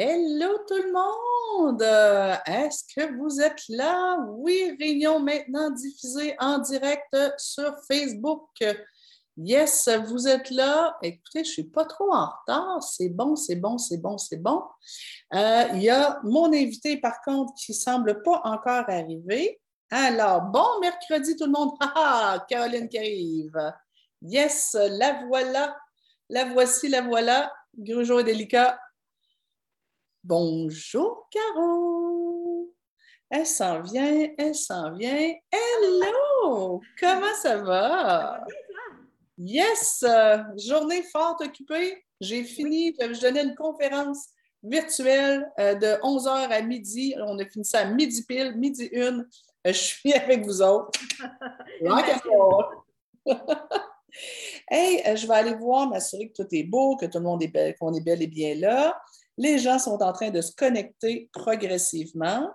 Hello tout le monde! Est-ce que vous êtes là? Oui, réunion maintenant diffusée en direct sur Facebook. Yes, vous êtes là. Écoutez, je ne suis pas trop en retard. C'est bon, c'est bon, c'est bon, c'est bon. Euh, il y a mon invité, par contre, qui ne semble pas encore arriver. Alors, bon mercredi tout le monde. Ah, Caroline qui arrive. Yes, la voilà. La voici, la voilà. Grugeot et délicat. Bonjour, Caro. Elle s'en vient, elle s'en vient. Hello! Comment ça va? Yes! journée forte occupée. J'ai fini, je donnais une conférence virtuelle euh, de 11h à midi. On a fini ça à midi pile, midi une. Je suis avec vous autres. hey, je vais aller voir, m'assurer que tout est beau, que tout le monde est bel, qu'on est bel et bien là. Les gens sont en train de se connecter progressivement.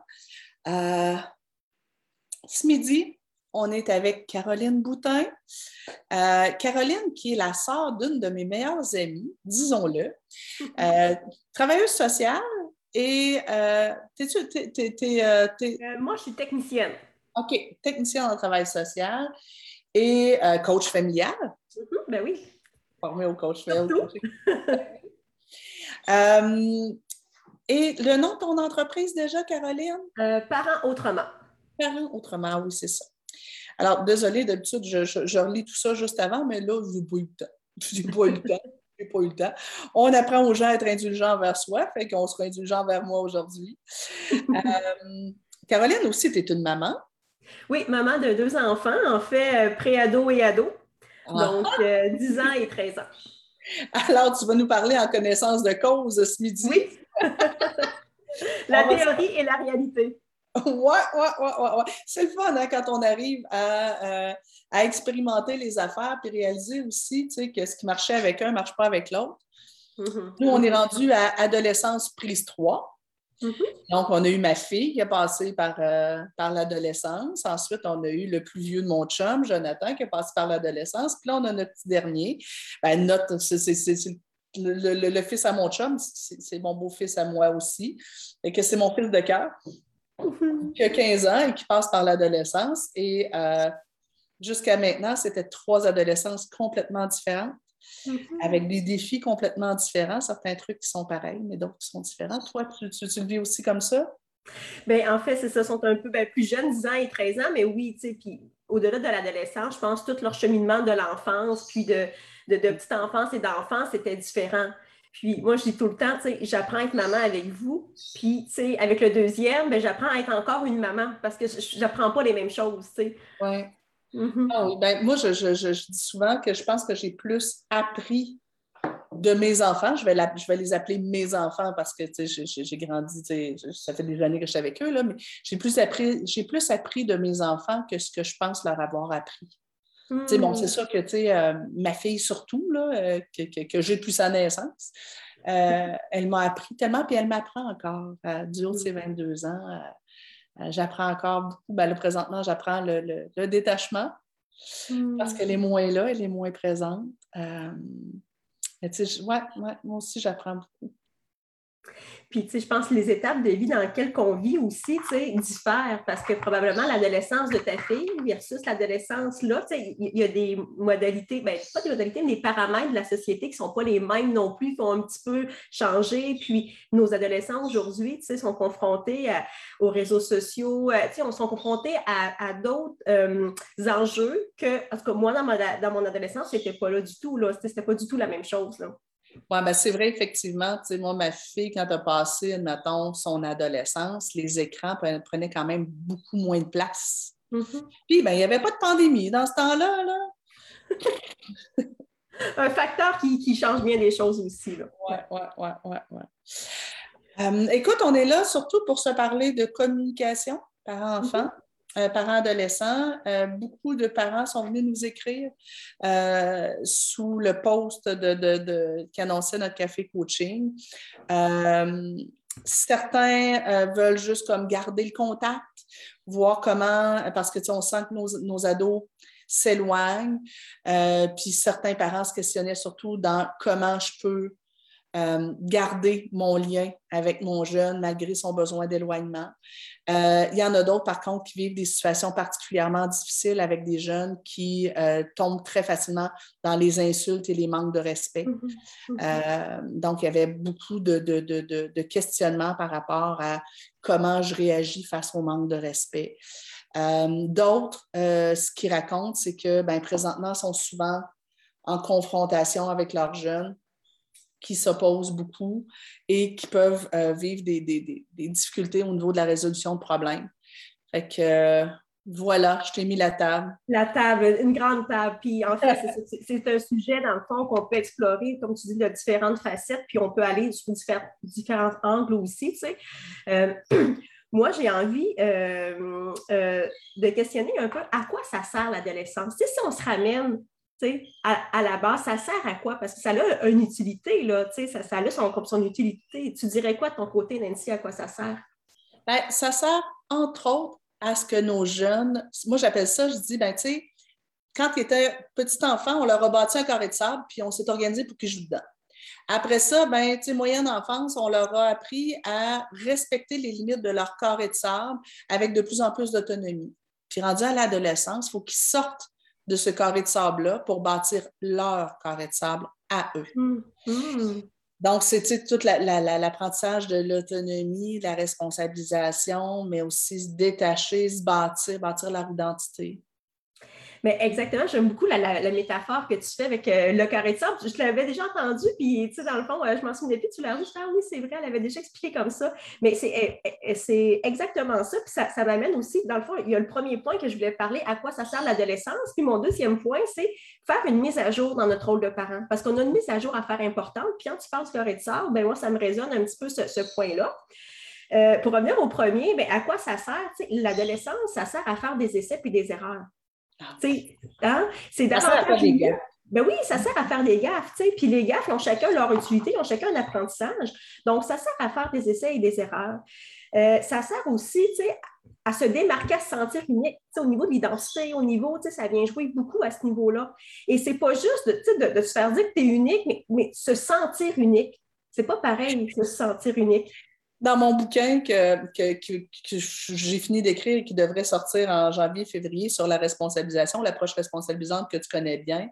Euh, ce midi, on est avec Caroline Boutin. Euh, Caroline, qui est la sœur d'une de mes meilleures amies, disons-le, euh, travailleuse sociale et moi, je suis technicienne. OK, technicienne en travail social et coach familial. Mm-hmm, ben oui. Formée au coach familial. Euh, et le nom de ton entreprise déjà, Caroline? Euh, Parents Autrement. Parents Autrement, oui, c'est ça. Alors, désolée, d'habitude, je, relis tout ça juste avant, mais là, je n'ai pas eu le temps. Je n'ai pas eu le temps. pas eu le temps. On apprend aux gens à être indulgents envers soi, fait qu'on sera indulgents envers moi aujourd'hui. Euh, Caroline aussi, tu es une maman. Oui, maman de deux enfants, en fait, pré-ado et ado. Ah. Donc, 10 ans et 13 ans. Alors, tu vas nous parler en connaissance de cause ce midi. Oui. la théorie et la réalité. Oui, oui, oui, ouais. C'est le fun hein, quand on arrive euh, à, expérimenter les affaires puis réaliser aussi que ce qui marchait avec un ne marche pas avec l'autre. Mm-hmm. Nous, on est rendu à adolescence prise 3. Mm-hmm. Donc, on a eu ma fille qui a passé par, euh, par l'adolescence. Ensuite, on a eu le plus vieux de mon chum, Jonathan, qui a passé par l'adolescence. Puis là, on a notre petit dernier. Ben, notre, c'est, le, fils à mon chum, c'est, mon beau-fils à moi aussi. Et que c'est mon fils de cœur, mm-hmm. qui a 15 ans et qui passe par l'adolescence. Et euh, jusqu'à maintenant, c'était trois adolescences complètement différentes. Mm-hmm. avec des défis complètement différents, certains trucs qui sont pareils, mais d'autres qui sont différents. Toi, tu, le vis aussi comme ça? Bien, en fait, c'est ça, sont un peu ben, plus jeunes, 10 ans et 13 ans, mais oui, tu sais, puis au-delà de l'adolescence, je pense tout leur cheminement de l'enfance, puis de, de, petite enfance et d'enfance, c'était différent. Puis moi, je dis tout le temps, tu sais, j'apprends à être maman avec vous. Puis, tu sais, avec le deuxième, ben, j'apprends à être encore une maman parce que je n'apprends pas les mêmes choses, tu sais. Mm-hmm. Ah ben, moi, je, dis souvent que je pense que j'ai plus appris de mes enfants. Je vais, je vais les appeler mes enfants parce que j'ai grandi, ça fait des années que je suis avec eux, là, mais j'ai plus, appris, plus appris de mes enfants que ce que je pense leur avoir appris. Bon, c'est mm. sûr que euh, ma fille, surtout, là, euh, que, j'ai depuis sa naissance, euh, elle m'a appris tellement, puis elle m'apprend encore du haut de ses 22 ans. Euh, j'apprends encore beaucoup. Ben, présentement, j'apprends le, détachement parce qu'elle est hmm. moins là, elle est moins présente. Euh, ouais, moi aussi, j'apprends beaucoup. Puis, tu sais, je pense que les étapes de vie dans lesquelles on vit aussi, tu sais, diffèrent parce que probablement l'adolescence de ta fille versus l'adolescence là, tu sais, il y a des modalités, bien, pas des modalités, mais des paramètres de la société qui ne sont pas les mêmes non plus, qui ont un petit peu changé. Puis, nos adolescents aujourd'hui, tu sais, sont confrontés aux réseaux sociaux, euh, tu sais, on sont confrontés à, d'autres euh, enjeux que, en tout cas, moi, dans, dans mon adolescence, c'était pas là du tout, là, c'était pas du tout la même chose, là. Oui, ben c'est vrai, effectivement. Tu sais, moi, ma fille, quand elle a passé, mettons, son adolescence, les écrans prenaient quand même beaucoup moins de place. Mm-hmm. Puis, ben, il n'y avait pas de pandémie dans ce temps-là. Là. Un facteur qui, change bien les choses aussi. Oui, oui, oui, oui. Ouais. écoute, on est là surtout pour se parler de communication par enfant. Mm-hmm. Euh, parents adolescents. Euh, beaucoup de parents sont venus nous écrire euh, sous le post de, de, qui annonçait notre café coaching. certains veulent juste comme garder le contact, voir comment, parce que on sent que nos, nos ados s'éloignent. puis certains parents se questionnaient surtout dans comment je peux euh, garder mon lien avec mon jeune malgré son besoin d'éloignement. Euh, il y en a d'autres, par contre, qui vivent des situations particulièrement difficiles avec des jeunes qui euh, tombent très facilement dans les insultes et les manques de respect. Mm-hmm. Mm-hmm. donc, il y avait beaucoup de, de, de, questionnements par rapport à comment je réagis face au manque de respect. d'autres, ce qu'ils racontent, c'est que ben, présentement, sont souvent en confrontation avec leurs jeunes qui s'opposent beaucoup et qui peuvent euh, vivre des, difficultés au niveau de la résolution de problèmes. Fait que euh, voilà, je t'ai mis la table. La table, une grande table. Puis en fait, c'est un sujet, dans le fond, qu'on peut explorer, comme tu dis, de différentes facettes, puis on peut aller sur différents, angles aussi, tu sais. Euh, moi, j'ai envie de questionner un peu à quoi ça sert l'adolescence. si on se ramène à, la base, ça sert à quoi? Parce que ça a une utilité, là, ça, ça a son, son utilité. Tu dirais quoi de ton côté, Nancy, à quoi ça sert? Bien, ça sert, entre autres, à ce que nos jeunes, moi j'appelle ça, je dis, ben, tu sais, quand ils étaient petits enfants, on leur a bâti un carré de sable, puis on s'est organisé pour qu'ils jouent dedans. Après ça, ben, moyenne enfance, on leur a appris à respecter les limites de leur carré de sable avec de plus en plus d'autonomie. Puis rendu à l'adolescence, il faut qu'ils sortent de ce carré de sable-là pour bâtir leur carré de sable à eux. Hmm. Hmm. Donc, c'est tout l'apprentissage de l'autonomie, la responsabilisation, mais aussi se détacher, se bâtir, bâtir leur identité. Mais exactement, j'aime beaucoup la, métaphore que tu fais avec euh, le carré de sable. Je l'avais déjà entendu, puis tu sais, dans le fond, euh, je m'en souviens plus, tu l'as dit, ah oui, c'est vrai, elle avait déjà expliqué comme ça. Mais c'est eh, exactement ça, puis ça, m'amène aussi, dans le fond, il y a le premier point que je voulais parler, à quoi ça sert l'adolescence. Puis mon deuxième point, c'est faire une mise à jour dans notre rôle de parent. Parce qu'on a une mise à jour à faire importante. Puis quand tu parles du carré de sable, ben moi, ça me résonne un petit peu ce, point-là. Euh, pour revenir au premier, bien, à quoi ça sert? L'adolescence, ça sert à faire des essais puis des erreurs. Hein? C'est davantage. Ben oui, ça sert à faire des gaffes, puis les gaffes ont chacun leur utilité, ont chacun un apprentissage. Donc, ça sert à faire des essais et des erreurs. Euh, ça sert aussi, à se démarquer, à se sentir unique, au niveau de l'identité, au niveau, ça vient jouer beaucoup à ce niveau-là. Et c'est pas juste de, de, se faire dire que tu es unique, mais, mais se sentir unique. C'est pas pareil, se sentir unique dans mon bouquin que, j'ai fini d'écrire et qui devrait sortir en janvier-février sur la responsabilisation, l'approche responsabilisante que tu connais bien,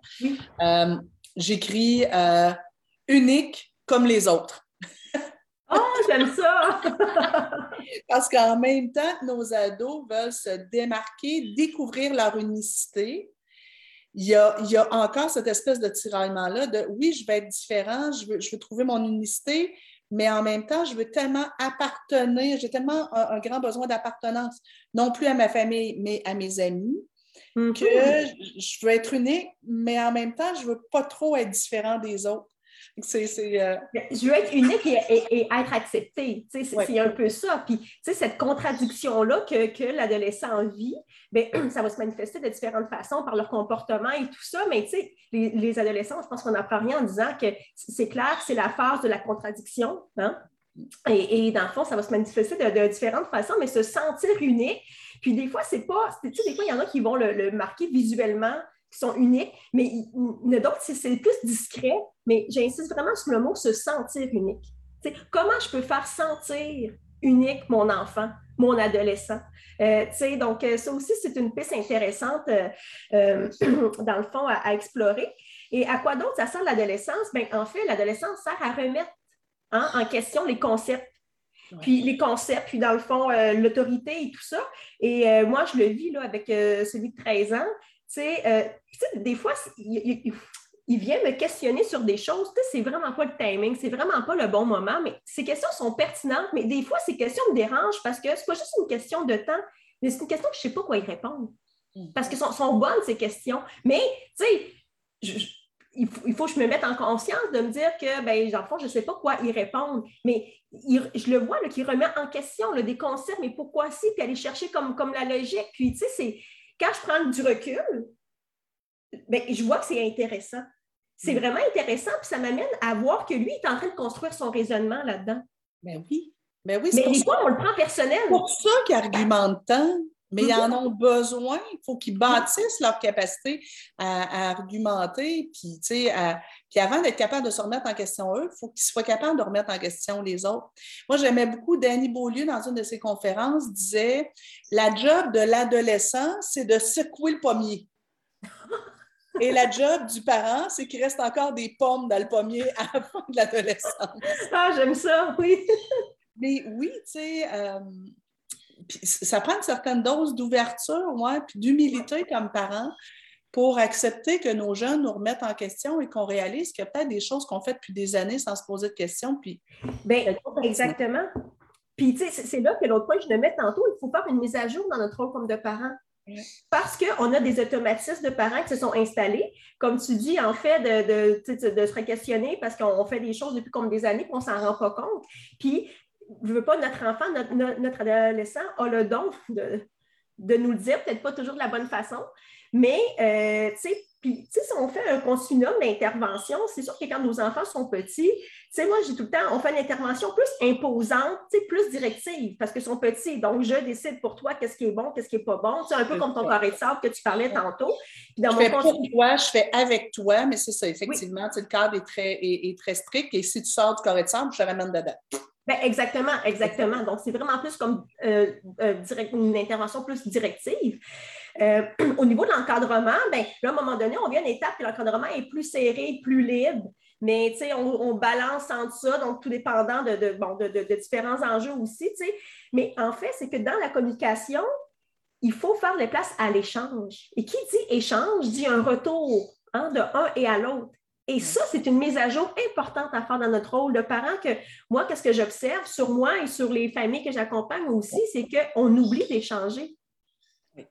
euh, j'écris euh, unique comme les autres. Oh, j'aime ça! Parce qu'en même temps, nos ados veulent se démarquer, découvrir leur unicité. Il y, a, il y a encore cette espèce de tiraillement-là de oui, je vais être différent, je veux, je veux trouver mon unicité, mais en même temps, je veux tellement appartenir, j'ai tellement un, grand besoin d'appartenance, non plus à ma famille, mais à mes amis, mm-hmm. que je veux être unique, mais en même temps, je ne veux pas trop être différent des autres. Euh, je veux être unique et, être acceptée. C'est un peu ça. Puis, cette contradiction-là que, que l'adolescent vit, bien, ça va se manifester de différentes façons par leur comportement et tout ça. Mais les, les adolescents, je pense qu'on n'apprend rien en disant que c'est clair, c'est la phase de la contradiction. Hein? Et, dans le fond, ça va se manifester de, différentes façons, mais se sentir unique. Puis des fois, c'est pas. Tu sais, des fois, il y en a qui vont le marquer visuellement qui sont uniques, mais il y en a d'autres, c'est plus discret, mais j'insiste vraiment sur le mot se sentir unique. comment je peux faire sentir unique mon enfant, mon adolescent? Euh, donc, euh, ça aussi, c'est une piste intéressante, euh, dans le fond, à, explorer. Et à quoi d'autre ça sert l'adolescence? Ben, en fait, l'adolescence sert à remettre hein, en question les concepts. Puis les concepts, puis dans le fond, l'autorité et tout ça. Et moi, je le vis là, avec celui de 13 ans. Euh, des fois, il, vient me questionner sur des choses. C'est vraiment pas le timing, c'est vraiment pas le bon moment, mais ces questions sont pertinentes, mais des fois, ces questions me dérangent parce que c'est pas juste une question de temps, mais c'est une question que je sais pas quoi y répondre. Parce que sont, sont bonnes, ces questions. Mais, tu sais, il, faut, que je me mette en conscience de me dire que, ben, fond, je ne sais pas quoi y répondre. Mais je le vois qu'il remet en question des concepts, mais pourquoi si, puis aller chercher comme, comme la logique. Puis, tu sais, c'est quand je prends du recul, ben, je vois que c'est intéressant. C'est mm. vraiment intéressant, puis ça m'amène à voir que lui est en train de construire son raisonnement là-dedans. Ben oui. Ben oui Mais des fois, on le prend personnel. C'est pour ça qu'il argumente tant. Mais ils en ont besoin. Il faut qu'ils bâtissent leur capacité à, argumenter. Puis, puis avant d'être capable de se remettre en question eux, il faut qu'ils soient capables de remettre en question les autres. Moi, j'aimais beaucoup Danny Beaulieu dans une de ses conférences, disait La job de l'adolescent, c'est de secouer le pommier. Et la job du parent, c'est qu'il reste encore des pommes dans le pommier à la fin de l'adolescence. Ah, j'aime ça, oui. Mais oui, tu sais, euh, ça prend une certaine dose d'ouverture, ouais, puis d'humilité comme parent pour accepter que nos jeunes nous remettent en question et qu'on réalise qu'il y a peut-être des choses qu'on fait depuis des années sans se poser de questions. Puis... Bien, exactement. Puis, tu sais, c'est là que l'autre point que je le mets tantôt, il faut faire une mise à jour dans notre rôle comme de parent. Parce qu'on a des automatismes de parents qui se sont installés, comme tu dis, en fait, de, de, se questionner parce qu'on fait des choses depuis comme des années qu'on ne s'en rend pas compte. Puis, je veux pas, notre enfant, notre, adolescent a le don de, de nous le dire, peut-être pas toujours de la bonne façon, mais, euh, tu sais, puis, si on fait un continuum d'intervention, c'est sûr que quand nos enfants sont petits, tu sais, moi, j'ai tout le temps, on fait une intervention plus imposante, tu sais, plus directive, parce qu'ils sont petits. Donc, je décide pour toi qu'est-ce qui est bon, qu'est-ce qui n'est pas bon. C'est un peu comme ton carré de sable que tu parlais tantôt. je fais pour toi, je fais avec toi, mais c'est ça, effectivement, le cadre est très, est, très strict. Et si tu sors du carré de sable, je te ramène dedans. Ben, exactement, exactement. Donc, c'est vraiment plus comme euh, euh, une intervention plus directive. Euh, au niveau de l'encadrement, ben, à un moment donné, on vient à une étape où l'encadrement est plus serré, plus libre. Mais on, on balance entre ça, donc tout dépendant de, de, différents enjeux aussi. Mais en fait, c'est que dans la communication, il faut faire les places à l'échange. Et qui dit échange dit un retour hein, de un et à l'autre. Et ça, c'est une mise à jour importante à faire dans notre rôle de parent que moi, qu'est-ce que j'observe sur moi et sur les familles que j'accompagne aussi, c'est qu'on oublie d'échanger. Oui.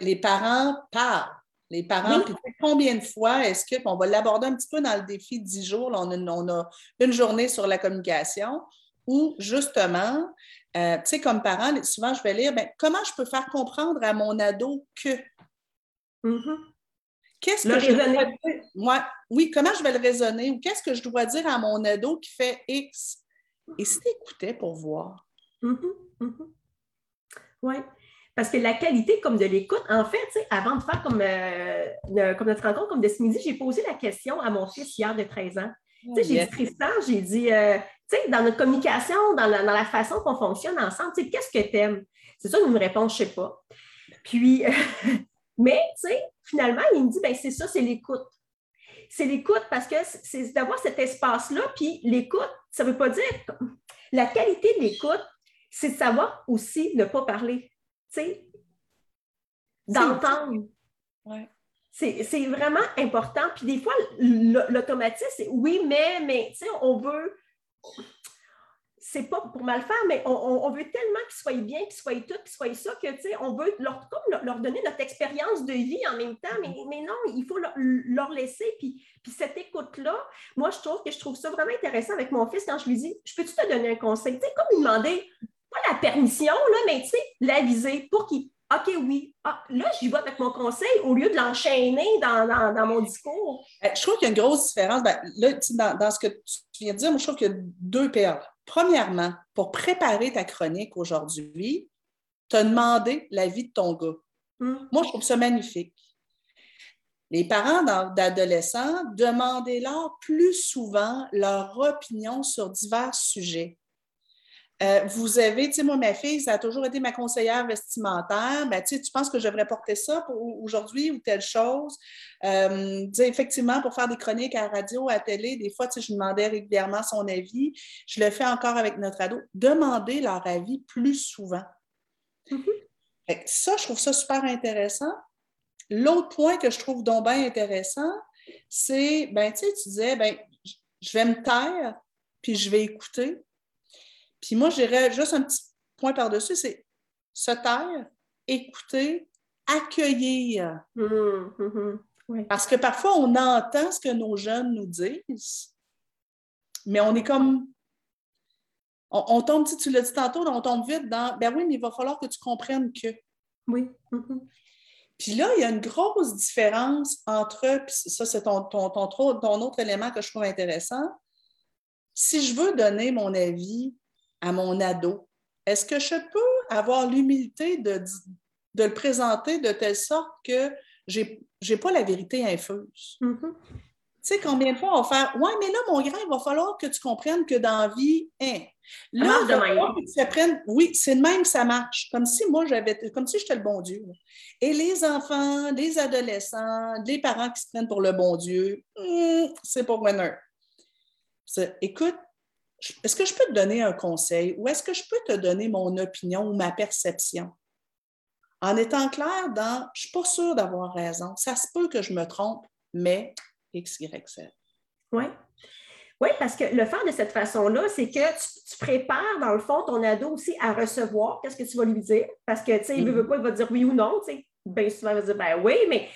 les parents parlent. Les parents, puis combien de fois est-ce que, on va l'aborder un petit peu dans le défi de 10 jours, on, a, une journée sur la communication où justement, euh, tu sais, comme parent, souvent je vais lire, ben, comment je peux faire comprendre à mon ado que? Mm-hmm. Qu'est-ce que je dois dire? Moi, oui, comment je vais le raisonner ou qu'est-ce que je dois dire à mon ado qui fait X? Et si tu écoutais pour voir? Mm-hmm, mm-hmm. Oui. Parce que la qualité comme de l'écoute, en fait, avant de faire comme, euh, comme notre rencontre, comme de ce midi, j'ai posé la question à mon fils hier de 13 ans. sais, j'ai dit, Tristan, j'ai dit, euh, sais, dans notre communication, dans la, dans la façon qu'on fonctionne ensemble, qu'est-ce que tu aimes? C'est ça, il me répond, je ne sais pas. Puis, Mais, tu sais, finalement, il me dit, ben c'est ça, c'est l'écoute. C'est l'écoute parce que c'est d'avoir cet espace-là, puis l'écoute, ça ne veut pas dire... La qualité de l'écoute, c'est de savoir aussi ne pas parler, tu sais, d'entendre. Ouais. C'est vraiment important. Puis des fois, l'automatisme, c'est oui, mais, mais, tu sais, on veut c'est pas pour mal faire, mais on, veut tellement qu'ils soient bien, qu'ils soient tout, qu'ils soient ça, que, tu sais, on veut leur, leur, donner notre expérience de vie en même temps, mais, non, il faut leur, laisser. Puis, puis cette écoute-là, moi, je trouve que je trouve ça vraiment intéressant avec mon fils quand je lui dis, je peux-tu te donner un conseil? Tu sais, comme lui demander, pas la permission, là, mais tu sais, l'aviser pour qu'il OK, oui. Ah, là, j'y vais avec mon conseil au lieu de l'enchaîner dans, mon discours. Euh, je trouve qu'il y a une grosse différence. Ben, là, dans, dans, ce que tu viens de dire, moi, je trouve qu'il y a deux perles. Premièrement, pour préparer ta chronique aujourd'hui, tu as demandé l'avis de ton gars. Hmm. Moi, je trouve ça magnifique. Les parents d'adolescents, demandez-leur plus souvent leur opinion sur divers sujets. Euh, vous avez, tu sais, moi, ma fille, ça a toujours été ma conseillère vestimentaire. Ben, tu penses que je devrais porter ça pour aujourd'hui ou telle chose? Euh, effectivement, pour faire des chroniques à la radio, à la télé, des fois, tu sais, je demandais régulièrement son avis. Je le fais encore avec notre ado. Demandez leur avis plus souvent. Mm-hmm. Ça, je trouve ça super intéressant. L'autre point que je trouve donc bien intéressant, c'est, ben, tu sais, tu disais, ben, je vais me taire, puis je vais écouter. Puis moi, j'irais juste un petit point par-dessus, c'est se taire, écouter, accueillir. Hum, hum. Parce que parfois, on entend ce que nos jeunes nous disent, mais on est comme. On, tombe, tu l'as dit tantôt, on tombe vite dans ben oui, mais il va falloir que tu comprennes que. Oui. Puis là, il y a une grosse différence entre, puis ça, c'est ton, ton, ton, autre élément que je trouve intéressant. Si je veux donner mon avis à mon ado, est-ce que je peux avoir l'humilité de, de le présenter de telle sorte que je n'ai pas la vérité infuse? Mm-hmm. Tu sais, combien de fois on va faire Ouais, mais là, mon grand, il va falloir que tu comprennes que dans la vie, hein, là, il va falloir que tu apprennes. Oui, c'est de même ça marche. Comme si moi, j'avais, comme si j'étais le bon Dieu. Et les enfants, les adolescents, les parents qui se prennent pour le bon Dieu, hmm, c'est pas winner. Écoute, est-ce que je peux te donner un conseil ou est-ce que je peux te donner mon opinion ou ma perception? En étant clair dans, je ne suis pas sûre d'avoir raison. Ça se peut que je me trompe, mais X, Y, Z. Oui. Oui, parce que le faire de cette façon-là, c'est que tu, prépares, dans le fond, ton ado aussi à recevoir qu'est-ce que tu vas lui dire. Parce que, tu sais, il ne veut mm-hmm. pas, il va dire oui ou non, tu sais. Bien souvent, il va dire ben oui, mais,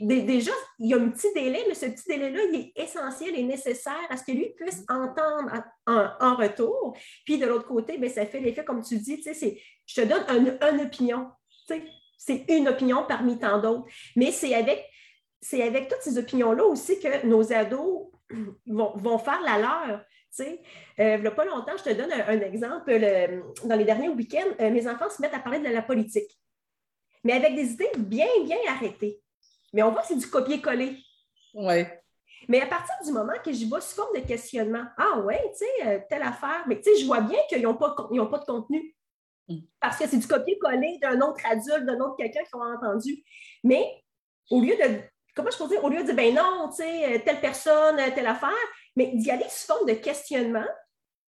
mais déjà, il y a un petit délai, mais ce petit délai-là, il est essentiel et nécessaire à ce que lui puisse entendre en, retour. Puis de l'autre côté, bien, ça fait l'effet, comme tu dis, tu sais, je te donne une opinion. Tu sais, c'est une opinion parmi tant d'autres. Mais c'est avec c'est avec toutes ces opinions-là aussi que nos ados vont, faire la leur. Euh, il n'y a pas longtemps, je te donne un, exemple. dans les derniers week-ends, euh, mes enfants se mettent à parler de la politique, mais avec des idées bien, bien arrêtées. Mais on voit que c'est du copier-coller. Oui. Mais à partir du moment que j'y vois sous forme de questionnement, ah ouais, tu sais, euh, telle affaire, mais tu sais, je vois bien qu'ils n'ont pas, pas de contenu. Mm. Parce que c'est du copier-coller d'un autre adulte, d'un autre quelqu'un qui a entendu. Mais au lieu de comment je peux dire, au lieu de dire, ben non, tu sais, euh, telle personne, euh, telle affaire, mais d'y aller sous forme de questionnement,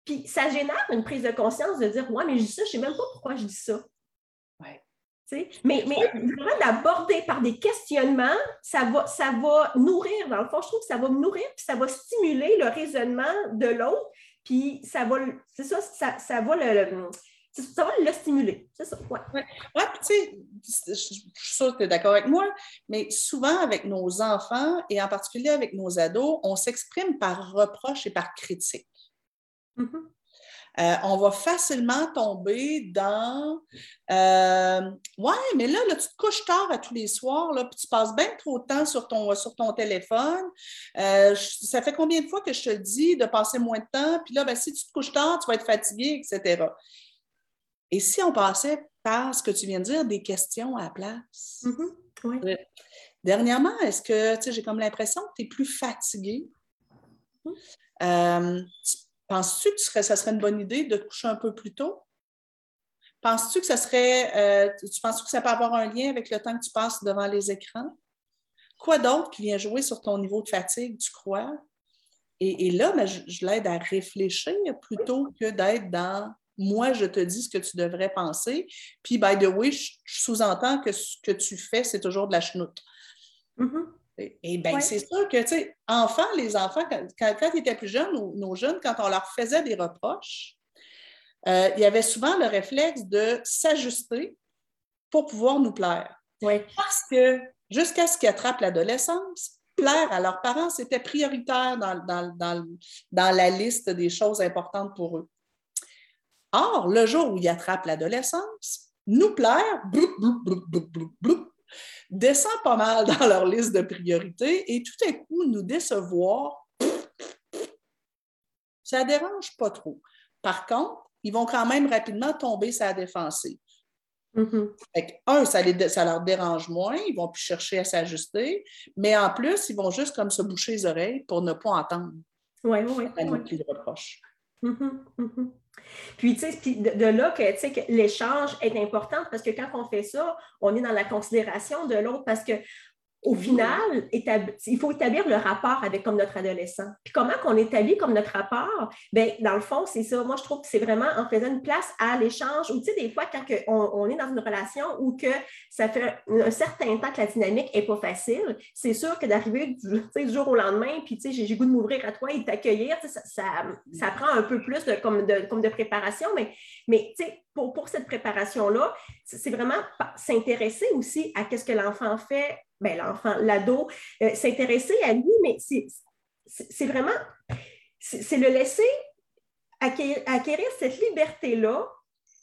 puis ça génère une prise de conscience de dire, ouais, mais je dis ça, je ne sais même pas pourquoi je dis ça. Mais, mais vraiment d'aborder par des questionnements, ça va, ça va nourrir, dans le fond, je trouve que ça va nourrir, puis ça va stimuler le raisonnement de l'autre, puis ça va, c'est ça, ça, ça va le ça va le stimuler. C'est ça. Oui, ouais. ouais, tu sais, je suis sûre que tu es d'accord avec moi, mais souvent avec nos enfants et en particulier avec nos ados, on s'exprime par reproche et par critique. Mm-hmm. Euh, on va facilement tomber dans euh, Ouais, mais là, là, tu te couches tard à tous les soirs, là, puis tu passes bien trop de temps sur ton, sur ton téléphone. Euh, ça fait combien de fois que je te dis de passer moins de temps? Puis là, ben, si tu te couches tard, tu vas être fatigué, etc. Et si on passait par ce que tu viens de dire, des questions à la place? Mm-hmm. Euh, dernièrement, est-ce que tu sais, j'ai comme l'impression que tu es plus fatigué? Mm-hmm. Euh, penses-tu que ça serait une bonne idée de te coucher un peu plus tôt? Penses-tu que ça serait. Euh, tu penses que ça peut avoir un lien avec le temps que tu passes devant les écrans? Quoi d'autre qui vient jouer sur ton niveau de fatigue, tu crois? Et, là, ben, je, l'aide à réfléchir plutôt que d'être dans moi, je te dis ce que tu devrais penser. Puis, by the way, je, sous-entends que ce que tu fais, c'est toujours de la chenoute. Mm-hmm. Et, bien, c'est sûr que, tu sais, enfants, les enfants, quand, ils étaient plus jeunes, nos, jeunes, quand on leur faisait des reproches, euh, il y avait souvent le réflexe de s'ajuster pour pouvoir nous plaire. Parce que jusqu'à ce qu'ils attrapent l'adolescence, plaire à leurs parents, c'était prioritaire dans, dans, la liste des choses importantes pour eux. Or, le jour où ils attrapent l'adolescence, nous plaire, descend pas mal dans leur liste de priorités et tout à coup, nous décevoir, ça ne dérange pas trop. Par contre, ils vont quand même rapidement tomber sur la défensive. Mm-hmm. un, ça, ça, leur dérange moins, ils vont plus chercher à s'ajuster, mais en plus, ils vont juste comme se boucher les oreilles pour ne pas entendre. Oui, oui, oui. reproche. Puis, tu sais, de, là que, que l'échange est important parce que quand on fait ça, on est dans la considération de l'autre parce que au final, il faut établir le rapport avec comme notre adolescent. Puis comment qu'on établit comme notre rapport? Bien, dans le fond, c'est ça. Moi, je trouve que c'est vraiment en faisant une place à l'échange. Ou tu sais, des fois, quand on, est dans une relation ou que ça fait un certain temps que la dynamique n'est pas facile, c'est sûr que d'arriver du, jour au lendemain, puis tu sais, j'ai goût de m'ouvrir à toi et de t'accueillir, ça, ça, prend un peu plus de, comme, de, comme de préparation. Mais, mais tu sais, pour, pour cette préparation-là, c'est vraiment s'intéresser aussi à ce que l'enfant fait ben, l'enfant, l'ado, euh, s'intéresser à lui, mais c'est vraiment, c'est le laisser acquérir, cette liberté-là,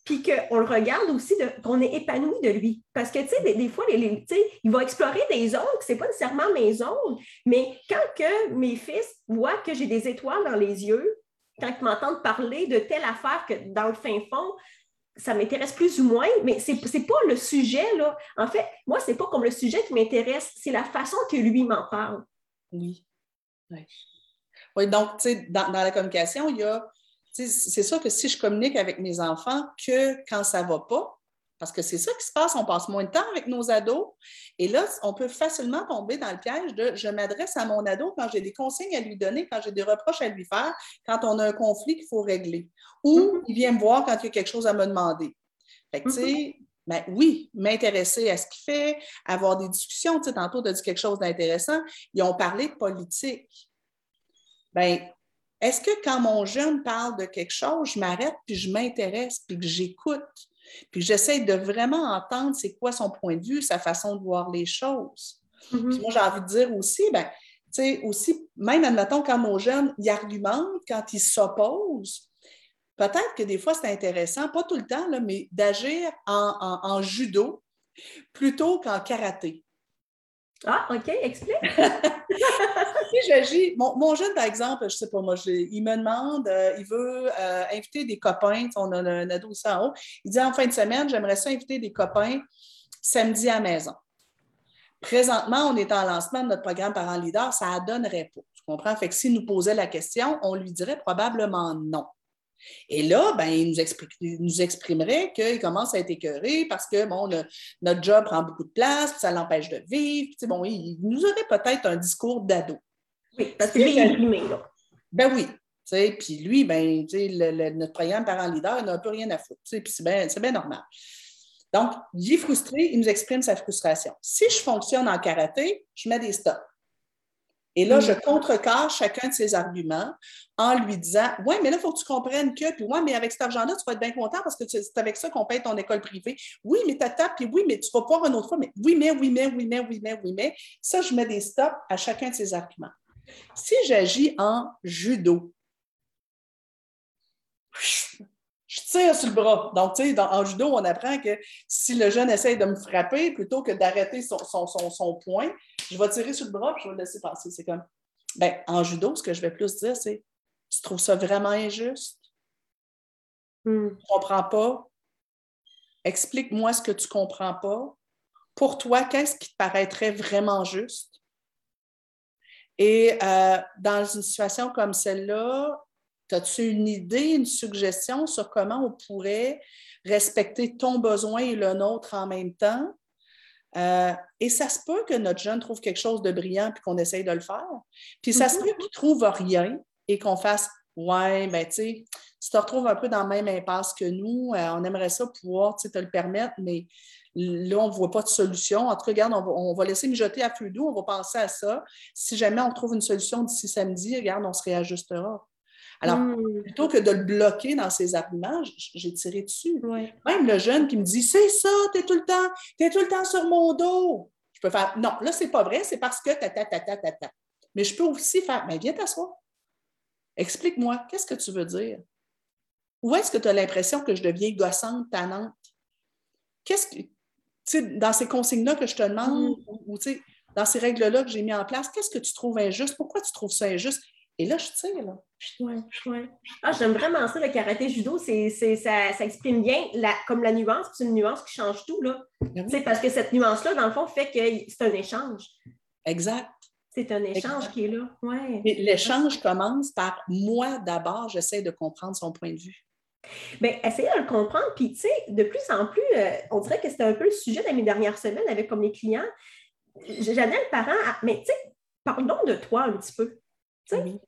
puis qu'on le regarde aussi, qu'on est épanoui de lui. Parce que, tu sais, des, fois, les, il va explorer des zones que ce n'est pas nécessairement mes zones, mais quand que mes fils voient que j'ai des étoiles dans les yeux, quand ils m'entendent parler de telle affaire que dans le fin fond, ça m'intéresse plus ou moins, mais ce n'est pas le sujet, là. En fait, moi, ce n'est pas comme le sujet qui m'intéresse, c'est la façon que lui m'en parle. Oui. Oui, donc, tu sais, dans, la communication, il y a, c'est sûr que si je communique avec mes enfants que quand ça va pas, parce que c'est ça qui se passe, on passe moins de temps avec nos ados. Et là, on peut facilement tomber dans le piège de je m'adresse à mon ado quand j'ai des consignes à lui donner, quand j'ai des reproches à lui faire, quand on a un conflit qu'il faut régler. Ou mm-hmm. il vient me voir quand il y a quelque chose à me demander. Fait que, tu sais, mm-hmm. ben oui, m'intéresser à ce qu'il fait, avoir des discussions. Tu sais, tantôt, tu as dit quelque chose d'intéressant. Ils ont parlé de politique. Ben, est-ce que quand mon jeune parle de quelque chose, je m'arrête puis je m'intéresse puis que j'écoute? Puis j'essaie de vraiment entendre c'est quoi son point de vue, sa façon de voir les choses. Mm-hmm. Puis moi, j'ai envie de dire aussi, ben, tu sais, aussi, même admettons, quand mon jeune, il argumente, quand il s'oppose, peut-être que des fois, c'est intéressant, pas tout le temps, là, mais d'agir en, judo plutôt qu'en karaté. Ah, OK, explique. j'agis, mon, jeune, par exemple, je ne sais pas, moi, il me demande, euh, il veut euh, inviter des copains, on a un ado aussi en haut, il dit en fin de semaine, j'aimerais ça inviter des copains samedi à la maison. Présentement, on est en lancement de notre programme Parents Leader, ça ne donnerait pas. Tu comprends? Fait que s'il nous posait la question, on lui dirait probablement non. Et là, ben, il nous, exprimerait qu'il commence à être écœuré parce que bon, notre job prend beaucoup de place, puis ça l'empêche de vivre. bon, il nous aurait peut-être un discours d'ado. Oui, parce que lui, il est imprimé, là. Ben oui. Puis lui, ben, notre programme parent leader n'a un peu rien à foutre. Puis c'est bien normal. Donc, il est frustré, il nous exprime sa frustration. Si je fonctionne en karaté, je mets des stops. Et là, je mm. contrecarre chacun de ses arguments en lui disant Ouais, mais là, il faut que tu comprennes que, puis ouais, mais avec cet argent-là, tu vas être bien content parce que c'est avec ça qu'on paye ton école privée. Oui, mais tata, puis oui, mais tu vas voir une autre fois, mais oui, mais, oui, mais, oui, mais, oui, mais, oui, mais. Ça, je mets des stops à chacun de ses arguments. Si j'agis en judo, je tire sur le bras. Donc, tu sais, en judo, on apprend que si le jeune essaye de me frapper, plutôt que d'arrêter son, son, son, point, je vais tirer sur le bras et je vais le laisser passer. C'est comme, ben, en judo, ce que je vais plus dire, c'est Tu trouves ça vraiment injuste? Hmm. Tu ne comprends pas? Explique-moi ce que tu ne comprends pas. Pour toi, qu'est-ce qui te paraîtrait vraiment juste? Et euh, dans une situation comme celle-là, As-tu une idée, une suggestion sur comment on pourrait respecter ton besoin et le nôtre en même temps? Euh, et ça se peut que notre jeune trouve quelque chose de brillant puis qu'on essaye de le faire. Puis ça se peut qu'il ne trouve rien et qu'on fasse Ouais, ben tu sais, tu te retrouves un peu dans le même impasse que nous. Euh, on aimerait ça pouvoir te le permettre, mais là, on ne voit pas de solution. En tout cas, regarde, on va, on va laisser mijoter à feu doux, on va penser à ça. Si jamais on trouve une solution d'ici samedi, regarde, on se réajustera. Alors, hmm. plutôt que de le bloquer dans ses arguments, j'ai tiré dessus. Même le jeune qui me dit C'est ça, tu es tout le temps, es tout le temps sur mon dos. Je peux faire Non, là, c'est pas vrai, c'est parce que ta, ta, ta, ta, ta, ta. Mais je peux aussi faire Mais viens t'asseoir. Explique-moi, qu'est-ce que tu veux dire? Où est-ce que tu as l'impression que je deviens gossante, tannante? Qu'est-ce que. Sais, dans ces consignes-là que je te demande, hmm. ou, dans ces règles-là que j'ai mis en place, qu'est-ce que tu trouves injuste? Pourquoi tu trouves ça injuste? Et là, je tire, là. Oui, oui. Ah, j'aime vraiment ça, le karaté judo. C'est, ça, ça, exprime bien la, comme la nuance, c'est une nuance qui change tout. Là. Ben parce que cette nuance-là, dans le fond, fait que c'est un échange. Exact. C'est un échange qui est là. Ouais. L'échange commence par moi d'abord, j'essaie de comprendre son point de vue. Bien, essayer de le comprendre. Puis, tu sais, de plus en plus, euh, on dirait que c'était un peu le sujet de mes dernières semaines avec comme les clients. J'amène le parent à, mais tu sais, parlons de toi un petit peu. Oui.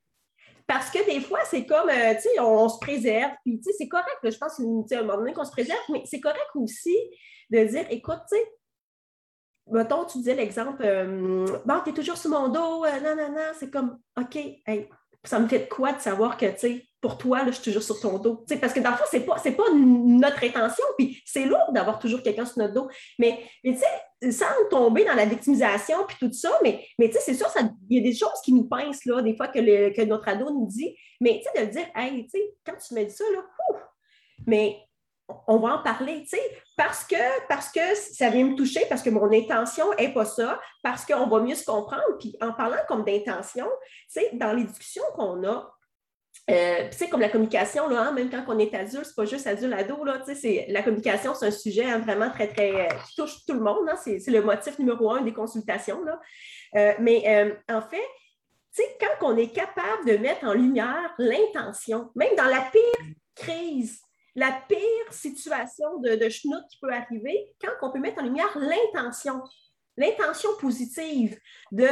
Parce que des fois, c'est comme, euh, tu sais, on, se préserve, puis tu sais, c'est correct, je pense, à un moment donné qu'on se préserve, mais c'est correct aussi de dire, écoute, tu sais, mettons, tu disais l'exemple, euh, bon, tu es toujours sur mon dos, euh, non, non, non, c'est comme, OK, ça me fait de quoi de savoir que, tu sais, pour toi, je suis toujours sur ton dos. parce que dans le fond, ce n'est pas, pas notre intention, puis c'est lourd d'avoir toujours quelqu'un sur notre dos. Mais, tu sais, sans tomber dans la victimisation, puis tout ça, mais, mais tu sais, c'est sûr, il y a des choses qui nous pincent, là, des fois, que, que notre ado nous dit. Mais, tu sais, de dire, hey, tu sais, quand tu me dis ça, là, mais on va en parler, tu sais, parce que, parce que ça vient me toucher, parce que mon intention n'est pas ça, parce qu'on va mieux se comprendre. Puis en parlant comme d'intention, tu dans les discussions qu'on a, euh, sais, comme la communication, là, hein, même quand on est adulte, c'est pas juste adulte-ado, la communication, c'est un sujet hein, vraiment très, très, euh, qui touche tout le monde. Hein, c'est, le motif numéro un des consultations. Là. Euh, mais en fait, quand on est capable de mettre en lumière l'intention, même dans la pire crise, la pire situation de, de qui peut arriver, quand on peut mettre en lumière l'intention, l'intention positive de,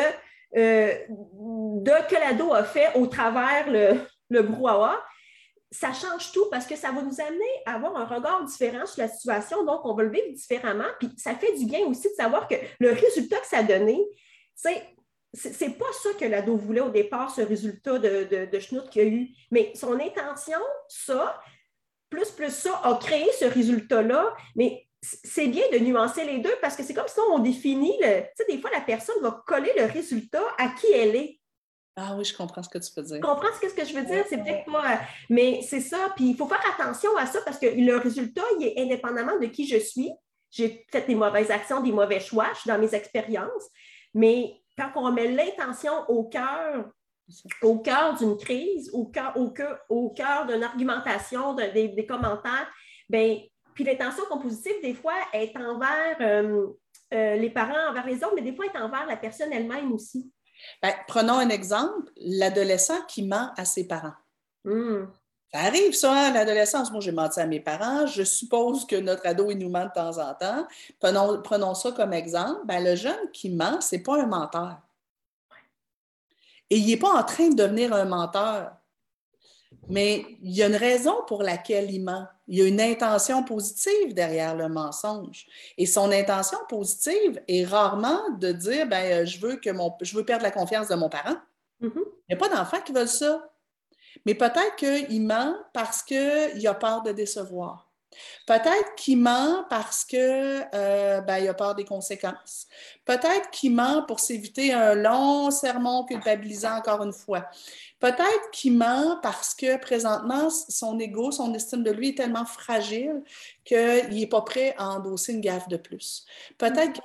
de que l'ado a fait au travers le, le brouhaha, ça change tout parce que ça va nous amener à avoir un regard différent sur la situation. Donc, on va le vivre différemment. Puis, ça fait du bien aussi de savoir que le résultat que ça a donné, c'est c'est pas ça que l'ado voulait au départ, ce résultat de, de, de schnout qu'il a eu. Mais son intention, ça, plus plus ça, a créé ce résultat-là. Mais c'est bien de nuancer les deux parce que c'est comme si on définit, le, tu sais, des fois, la personne va coller le résultat à qui elle est. Ah oui, je comprends ce que tu veux dire. Je comprends ce que je veux dire, c'est peut-être pas. Euh, mais c'est ça. Puis il faut faire attention à ça parce que le résultat, il est indépendamment de qui je suis. J'ai fait des mauvaises actions, des mauvais choix, je suis dans mes expériences. Mais quand on met l'intention au cœur, au cœur d'une crise, au cœur, au cœur, au cœur d'une argumentation, des, commentaires, bien, puis l'intention compositive, des fois, est envers euh, euh, les parents, envers les autres, mais des fois, est envers la personne elle-même aussi. Ben, prenons un exemple, l'adolescent qui ment à ses parents. Hmm. Ça arrive, ça, à l'adolescence. Moi, j'ai menti à mes parents. Je suppose que notre ado, il nous ment de temps en temps. Prenons, prenons ça comme exemple. Ben, le jeune qui ment, ce n'est pas un menteur. Et il n'est pas en train de devenir un menteur. Mais il y a une raison pour laquelle il ment. Il y a une intention positive derrière le mensonge. Et son intention positive est rarement de dire ben, euh, je, veux que mon, je veux perdre la confiance de mon parent. Mm-hmm. Il n'y a pas d'enfants qui veulent ça. Mais peut-être qu'il ment parce qu'il a peur de décevoir. Peut-être qu'il ment parce qu'il euh, ben, a peur des conséquences. Peut-être qu'il ment pour s'éviter un long sermon culpabilisant encore une fois. Peut-être qu'il ment parce que présentement, son ego, son estime de lui est tellement fragile qu'il n'est pas prêt à endosser une gaffe de plus. Peut-être que...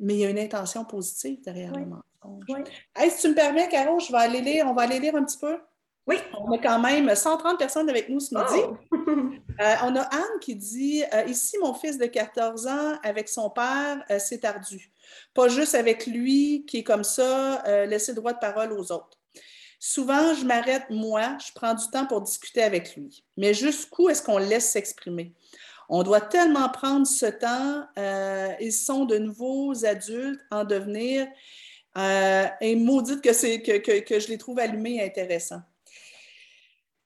Mais il y a une intention positive derrière le mensonge. si tu me permets, Caro, je vais aller lire, on va aller lire un petit peu. Oui. On a quand même 130 personnes avec nous ce midi. Oh! Euh, on a Anne qui dit euh, Ici, mon fils de 14 ans, avec son père, euh, c'est ardu. Pas juste avec lui qui est comme ça, laisser droit de parole aux autres. Souvent, je m'arrête, moi, je prends du temps pour discuter avec lui. Mais jusqu'où est-ce qu'on laisse s'exprimer? On doit tellement prendre ce temps. ils sont de nouveaux adultes en devenir. et maudite que, que, que je les trouve allumés et intéressants.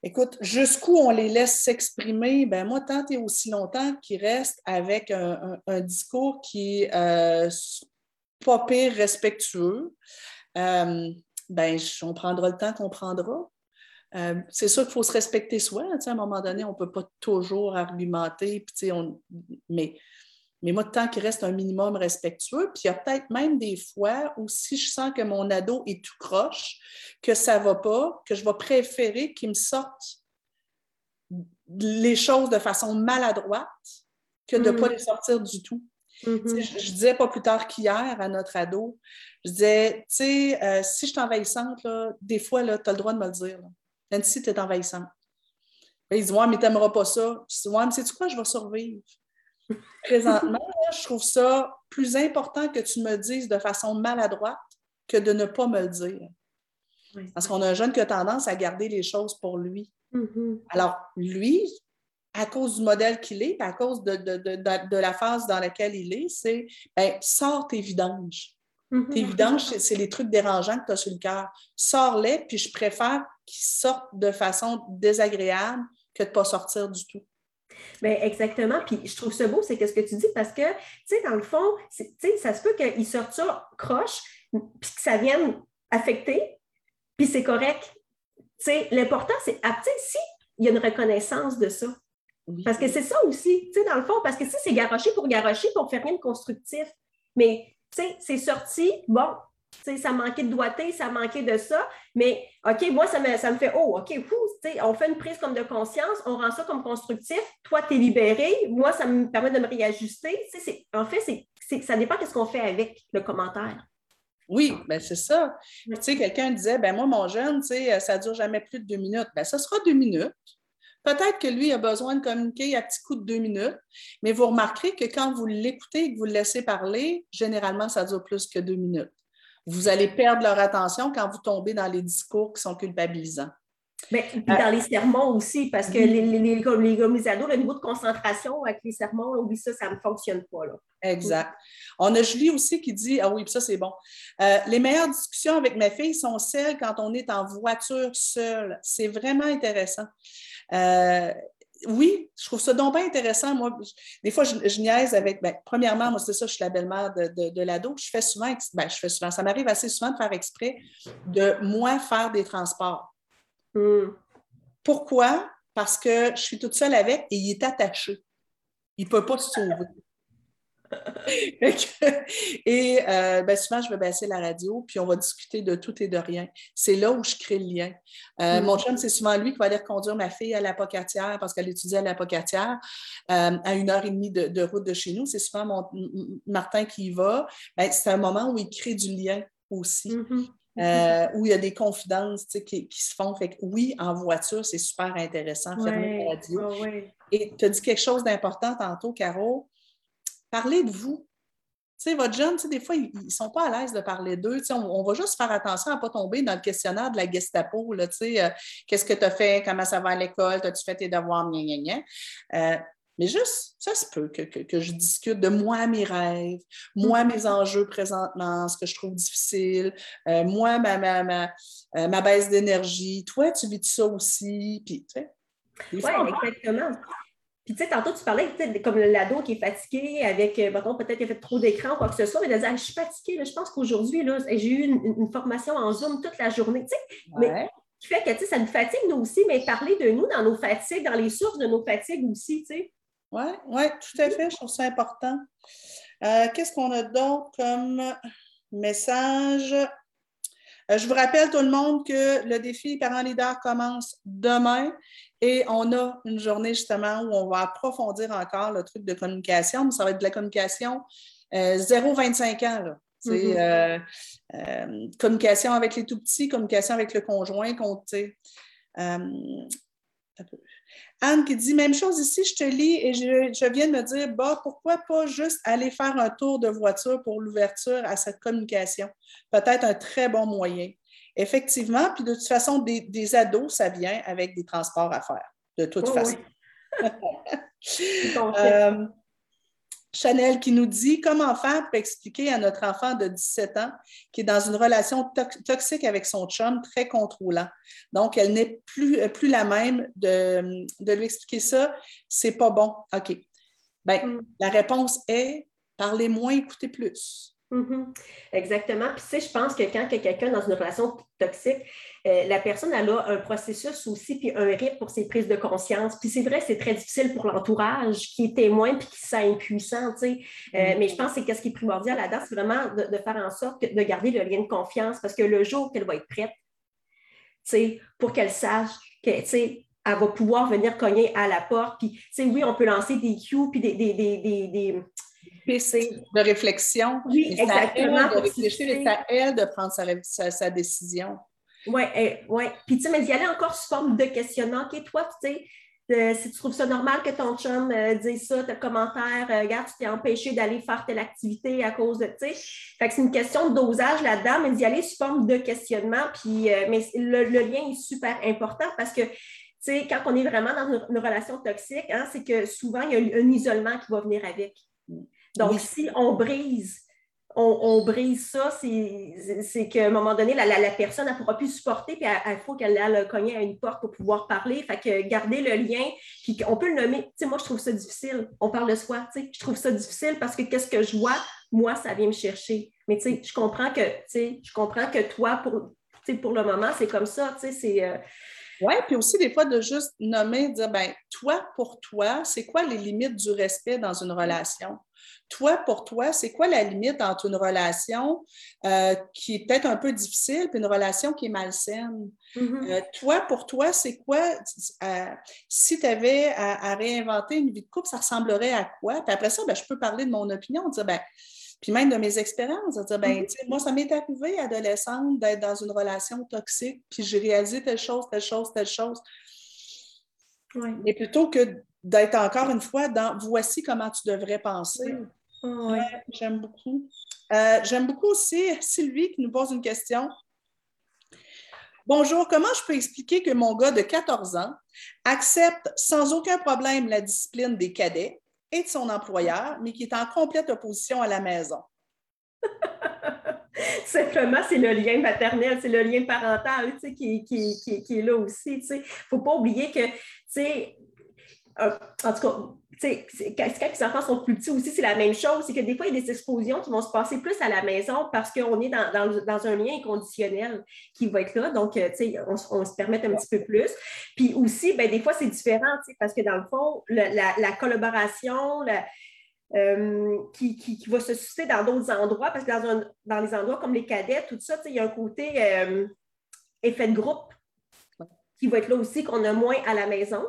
Écoute, jusqu'où on les laisse s'exprimer, ben moi, tant et aussi longtemps qu'ils restent avec un, discours qui est euh, pas pire respectueux, euh, ben, on prendra le temps qu'on prendra. Euh, c'est sûr qu'il faut se respecter soi. À un moment donné, on ne peut pas toujours argumenter, on, mais mais moi, tant qu'il reste un minimum respectueux, puis il y a peut-être même des fois où si je sens que mon ado est tout croche, que ça ne va pas, que je vais préférer qu'il me sorte les choses de façon maladroite que de ne pas mm-hmm. les sortir du tout. Mm-hmm. je, disais pas plus tard qu'hier à notre ado, je disais, tu sais, euh, si je suis envahissante, des fois, tu as le droit de me le dire. Même si tu es envahissante. il dit, ouais, mais tu n'aimeras pas ça. Je dis, ouais, mais sais-tu quoi, je vais survivre? Présentement, je trouve ça plus important que tu me dises de façon maladroite que de ne pas me le dire. Parce qu'on a un jeune qui a tendance à garder les choses pour lui. Mm-hmm. Alors, lui, à cause du modèle qu'il est, à cause de, la phase dans laquelle il est, c'est ben, sors tes vidanges. Mm-hmm. Tes vidanges, c'est les trucs dérangeants que tu as sur le cœur. Sors-les, puis je préfère qu'ils sortent de façon désagréable que de ne pas sortir du tout. Bien, exactement. Puis je trouve ça beau, c'est ce que tu dis, parce que, tu sais, dans le fond, ça se peut qu'il sorte ça croche, puis que ça vienne affecter, puis c'est correct. L'important, c'est, ah, si il y a une reconnaissance de ça. Parce que c'est ça aussi, tu sais, dans le fond, parce que si c'est garocher pour garocher, pour faire rien de constructif. Mais, tu sais, c'est sorti, bon, ça manquait de doigté, ça manquait de ça. Mais OK, moi, ça me, ça me fait Oh, OK, on fait une prise comme de conscience, on rend ça comme constructif. Toi, tu es libéré. Moi, ça me permet de me réajuster. En fait, c'est, ça dépend de ce qu'on fait avec le commentaire. Oui, ben c'est ça. Tu sais, quelqu'un disait, ben moi, mon jeune, ça dure jamais plus de deux minutes. Ben, ça sera deux minutes. Peut-être que lui a besoin de communiquer à petit coup de deux minutes, mais vous remarquerez que quand vous l'écoutez et que vous le laissez parler, généralement, ça dure plus que deux minutes. Vous allez perdre leur attention quand vous tombez dans les discours qui sont culpabilisants. Mais euh, dans les sermons aussi, parce que les, les, les, les, ados, le niveau de concentration avec les sermons, oui, ça, ça ne fonctionne pas. Là. Exact. On a Julie aussi qui dit Ah oui, ça c'est bon. Euh, les meilleures discussions avec mes filles sont celles quand on est en voiture seule. C'est vraiment intéressant. Euh, oui, je trouve ça donc pas intéressant. Moi, des fois, je, niaise avec. Ben, premièrement, moi, c'est ça, je suis la belle-mère de, de, l'ado. Je fais souvent, ben, je fais souvent, ça m'arrive assez souvent de faire exprès de moi faire des transports. Hmm. Pourquoi? Parce que je suis toute seule avec et il est attaché. Il ne peut pas se sauver. et euh, ben, souvent, je vais baisser la radio, puis on va discuter de tout et de rien. C'est là où je crée le lien. Euh, mm. Mon chum, c'est souvent lui qui va aller reconduire ma fille à l'apocatière parce qu'elle étudie à l'apocatière euh, à une heure et demie de, route de chez nous. C'est souvent mon, Martin qui y va. Ben, c'est un moment où il crée du lien aussi. Mm-hmm. où il y a des confidences qui, se font. Fait oui, en voiture, c'est super intéressant, fermer la radio. Et tu as dit quelque chose d'important tantôt, Caro. Parlez de vous. Tu sais, votre jeune, des fois, ils ne sont pas à l'aise de parler d'eux. on, on, va juste faire attention à ne pas tomber dans le questionnaire de la Gestapo. Là, euh, Qu'est-ce que tu as fait? Comment ça va à l'école? As-tu fait tes devoirs? Euh, mais juste, ça se peut que, je discute de moi, mes rêves, moi, mm-hmm. mes enjeux présentement, ce que je trouve difficile, euh, moi, ma, ma, ma, ma baisse d'énergie. Toi, tu vis ça aussi. Puis, tu sais, oui, exactement. Puis, tu sais, tantôt, tu parlais comme l'ado qui est fatigué avec, euh, peut-être qu'il a fait trop d'écran ou quoi que ce soit, mais il a dit, ah, je suis fatiguée, je pense qu'aujourd'hui, j'ai eu une, formation en Zoom toute la journée, tu sais. Mais qui fait que, tu sais, ça nous fatigue, nous aussi, mais parler de nous dans nos fatigues, dans les sources de nos fatigues aussi, tu sais. Oui, oui, tout à fait, je trouve ça important. Euh, qu'est-ce qu'on a d'autre comme message? Euh, je vous rappelle tout le monde que le défi Parents Leader commence demain et on a une journée justement où on va approfondir encore le truc de communication, mais ça va être de la communication 0-25 euh, ans. Mm-hmm. Euh, euh, communication avec les tout petits, communication avec le conjoint, compter. Anne qui dit même chose ici, je te lis et je, je, viens de me dire, bah, pourquoi pas juste aller faire un tour de voiture pour l'ouverture à cette communication? Peut-être un très bon moyen. Effectivement, puis de toute façon, des, ados, ça vient avec des transports à faire, de toute façon. Euh, Chanel qui nous dit comment faire pour expliquer à notre enfant de 17 ans qui est dans une relation toxique avec son chum, très contrôlant? Donc, elle n'est plus, euh, plus la même de, de lui expliquer ça. C'est pas bon. OK. Bien, mm. la réponse est parlez moins, écoutez plus. Mm-hmm. Exactement. Puis, tu sais, je pense que quand quelqu'un dans une relation toxique, euh, la personne elle a un processus aussi, puis un rythme pour ses prises de conscience. Puis, c'est vrai, c'est très difficile pour l'entourage qui est témoin puis qui se sent impuissant, tu sais. Euh, mm-hmm. mais je pense que ce qui est primordial là-dedans, c'est vraiment de, faire en sorte de garder le lien de confiance parce que le jour qu'elle va être prête, tu sais, pour qu'elle sache que, tu sais, elle va pouvoir venir cogner à la porte. Puis, tu sais, oui, on peut lancer des cues, puis des, des, des de réflexion. Oui, exactement. De réfléchir et c'est à elle de prendre sa, sa, décision. Oui, ouais. Puis, tu sais, mais y aller encore sous forme de questionnement. OK, toi, tu sais, euh, si tu trouves ça normal que ton chum euh, dise ça, tes commentaire, euh, regarde, tu t'es empêché d'aller faire telle activité à cause de, tu sais. Fait que c'est une question de dosage là-dedans, mais d'y aller sous forme de questionnement. Puis, mais le, lien est super important parce que, tu sais, quand on est vraiment dans une, relation toxique, hein, c'est que souvent, il y a un isolement qui va venir avec. Donc, si on brise, on, brise ça, c'est qu'à un moment donné, la, la, personne ne pourra plus supporter, puis il faut qu'elle aille cogner à une porte pour pouvoir parler. Fait que garder le lien, puis on peut le nommer. Tu sais, moi, je trouve ça difficile. On parle de soi, tu sais. Je trouve ça difficile parce que qu'est-ce que je vois, moi, ça vient me chercher. Mais tu sais, je comprends que, tu sais, je comprends que toi, pour, pour le moment, c'est comme ça, tu sais, c'est... Euh, oui, puis aussi des fois de juste nommer, dire, ben toi, pour toi, c'est quoi les limites du respect dans une relation? Toi, pour toi, c'est quoi la limite entre une relation euh, qui est peut-être un peu difficile et une relation qui est malsaine? Mm-hmm. Euh, toi, pour toi, c'est quoi, euh, si tu avais à, réinventer une vie de couple, ça ressemblerait à quoi? Puis après ça, ben, je peux parler de mon opinion, dire, ben, puis même de mes expériences, de dire, ben, Mm-hmm. moi, ça m'est arrivé, adolescente, d'être dans une relation toxique, puis j'ai réalisé telle chose, telle chose, telle chose. Mais plutôt que d'être encore une fois dans voici comment tu devrais penser. Ouais. J'aime beaucoup. Euh, J'aime beaucoup aussi Sylvie qui nous pose une question. Bonjour, comment je peux expliquer que mon gars de 14 ans accepte sans aucun problème la discipline des cadets et de son employeur, mais qui est en complète opposition à la maison? Simplement, c'est le lien maternel, c'est le lien parental tu sais, qui, qui, qui, qui est là aussi. Il ne faut pas oublier que, tu sais, euh, en tout cas, quand, quand les enfants sont plus petits aussi, c'est la même chose. C'est que des fois, il y a des explosions qui vont se passer plus à la maison parce qu'on est dans, dans- dans un lien inconditionnel qui va être là. Donc, euh, on, on se permet un petit peu plus. Puis aussi, ben, des fois, c'est différent, parce que dans le fond, la, la collaboration, la- euh, qui, qui- qui va se susciter dans d'autres endroits, parce que dans, un- dans les endroits comme les cadets, tout ça, il y a un côté euh, effet de groupe qui va être là aussi, qu'on a moins à la maison.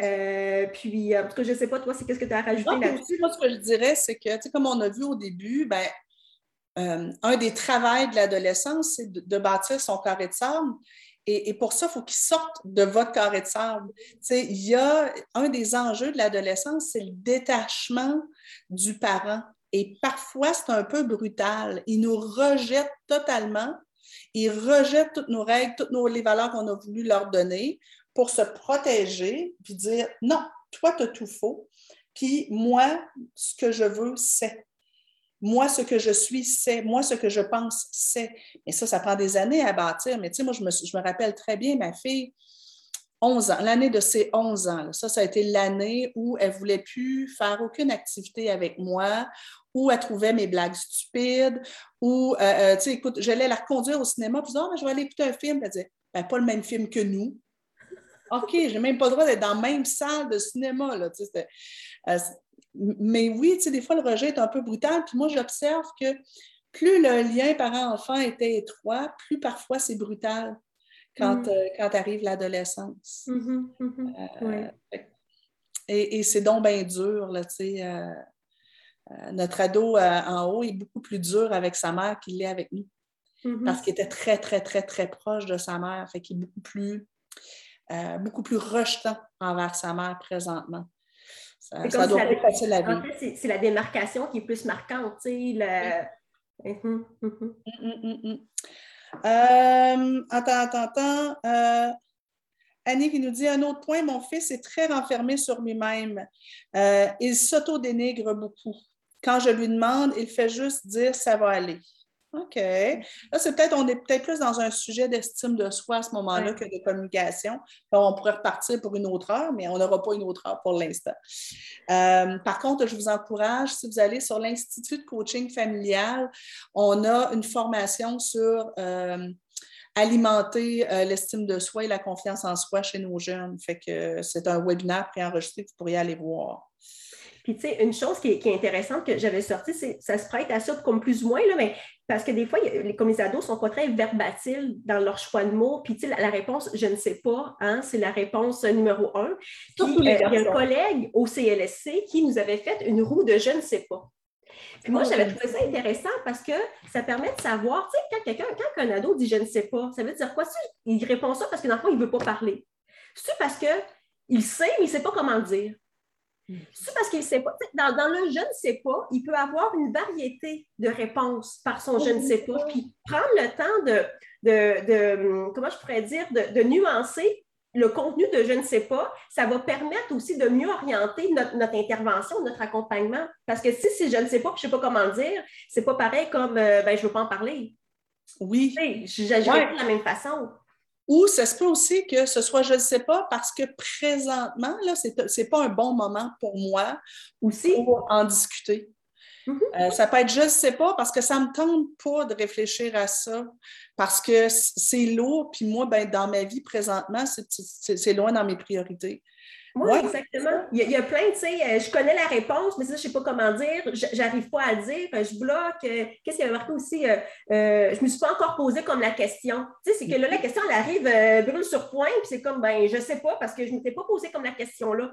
Euh, puis, en tout cas, je ne sais pas, toi, c'est qu'est-ce que tu as rajouté là-dessus? moi, ce que je dirais, c'est que, tu sais, comme on a vu au début, ben, euh, un des travails de l'adolescence, c'est de, de bâtir son carré de sable. Et, et pour ça, il faut qu'il sorte de votre carré de sable. Tu sais, il y a un des enjeux de l'adolescence, c'est le détachement du parent. Et parfois, c'est un peu brutal. Il nous rejette totalement. Il rejette toutes nos règles, toutes nos, les valeurs qu'on a voulu leur donner pour se protéger, puis dire non, toi, tu as tout faux. Puis moi, ce que je veux, c'est. Moi, ce que je suis, c'est. Moi, ce que je pense, c'est. Mais ça, ça prend des années à bâtir. Mais tu sais, moi, je me, je me rappelle très bien ma fille, 11 ans, l'année de ses 11 ans. Ça, ça a été l'année où elle ne voulait plus faire aucune activité avec moi, où elle trouvait mes blagues stupides, où, euh, euh, tu sais, écoute, j'allais la reconduire au cinéma, puis je disais, Ah, je vais aller écouter un film. Elle disait, ben, pas le même film que nous. OK, j'ai même pas le droit d'être dans la même salle de cinéma. Là, euh, mais oui, tu sais, des fois, le rejet est un peu brutal. Puis moi, j'observe que plus le lien parent-enfant était étroit, plus parfois c'est brutal quand, Mm. euh, quand arrive l'adolescence. Mhm, mhm. Ouais. Et, et c'est donc bien dur, là, tu sais. euh, euh, notre ado euh, en haut est beaucoup plus dur avec sa mère qu'il l'est avec nous. Mhm. Parce qu'il était très, très, très, très proche de sa mère. Fait qu'il est beaucoup plus, euh, beaucoup plus rejetant envers sa mère présentement. Ça, C'est ça comme doit si la- être En vivre. fait, c'est- c'est la démarcation qui est plus marquante, le- Mhm, mhm. Mm, mm, mm. Euh, attends, attends, attends. Euh, Annie qui nous dit un autre point, mon fils est très renfermé sur lui-même. Il s'auto-dénigre beaucoup. Quand je lui demande, il fait juste dire ça va aller. OK. Là, c'est peut-être, on est peut-être plus dans un sujet d'estime de soi à ce moment-là Ouais. que de communication. On pourrait repartir pour une autre heure, mais on n'aura pas une autre heure pour l'instant. Euh, par contre, je vous encourage, si vous allez sur l'Institut de coaching familial, on a une formation sur euh, alimenter euh, l'estime de soi et la confiance en soi chez nos jeunes. Fait que c'est un webinaire préenregistré que vous pourriez aller voir. Puis, tu sais, une chose qui est, qui est intéressante que j'avais sortie, c'est ça se prête à ça comme plus ou moins, là, mais parce que des fois, les, comme les ados sont pas très verbatiles dans leur choix de mots. Puis, tu sais, la, la réponse, je ne sais pas, hein, c'est la réponse numéro un. Puis, euh, il y a un collègue au CLSC qui nous avait fait une roue de je ne sais pas. Puis moi, Oh, j'avais trouvé ça intéressant parce que ça permet de savoir, tu sais, quand quelqu'un, quand un ado dit je ne sais pas, ça veut dire quoi? Il répond ça parce que dans le fond, il ne veut pas parler. C'est parce qu'il sait, mais il ne sait pas comment le dire. C'est parce qu'il ne sait pas. Dans, dans le je ne sais pas, il peut avoir une variété de réponses par son je ne sais pas. Puis prendre le temps de, de, de- comment je pourrais dire, de, de nuancer le contenu de je ne sais pas, ça va permettre aussi de mieux orienter notre, notre intervention, notre accompagnement. Parce que si c'est je ne sais pas, puis je ne sais pas comment le dire, c'est pas pareil comme euh, ben, je ne veux pas en parler. Oui. Ouais. pas de la même façon. Ou ça se peut aussi que ce soit je ne sais pas parce que présentement, là, ce n'est pas un bon moment pour moi Aussi. pour en discuter. Mhm. Euh, ça peut être je ne sais pas parce que ça ne me tente pas de réfléchir à ça parce que c'est lourd. Puis moi, ben, dans ma vie présentement, c'est loin dans mes priorités. Oui, Ouais. exactement. Il y, a, il y a plein, tu sais, euh, je connais la réponse, mais ça, je ne sais pas comment dire, j'arrive pas à dire, euh, je bloque. euh, Qu'est-ce qu'il y avait marqué aussi? euh, euh, je ne me suis pas encore posé comme la question. Tu sais, c'est que là, la question, elle arrive euh, brûle sur point, puis c'est comme, ben, je ne sais pas, parce que je ne m'étais pas posé comme la question là.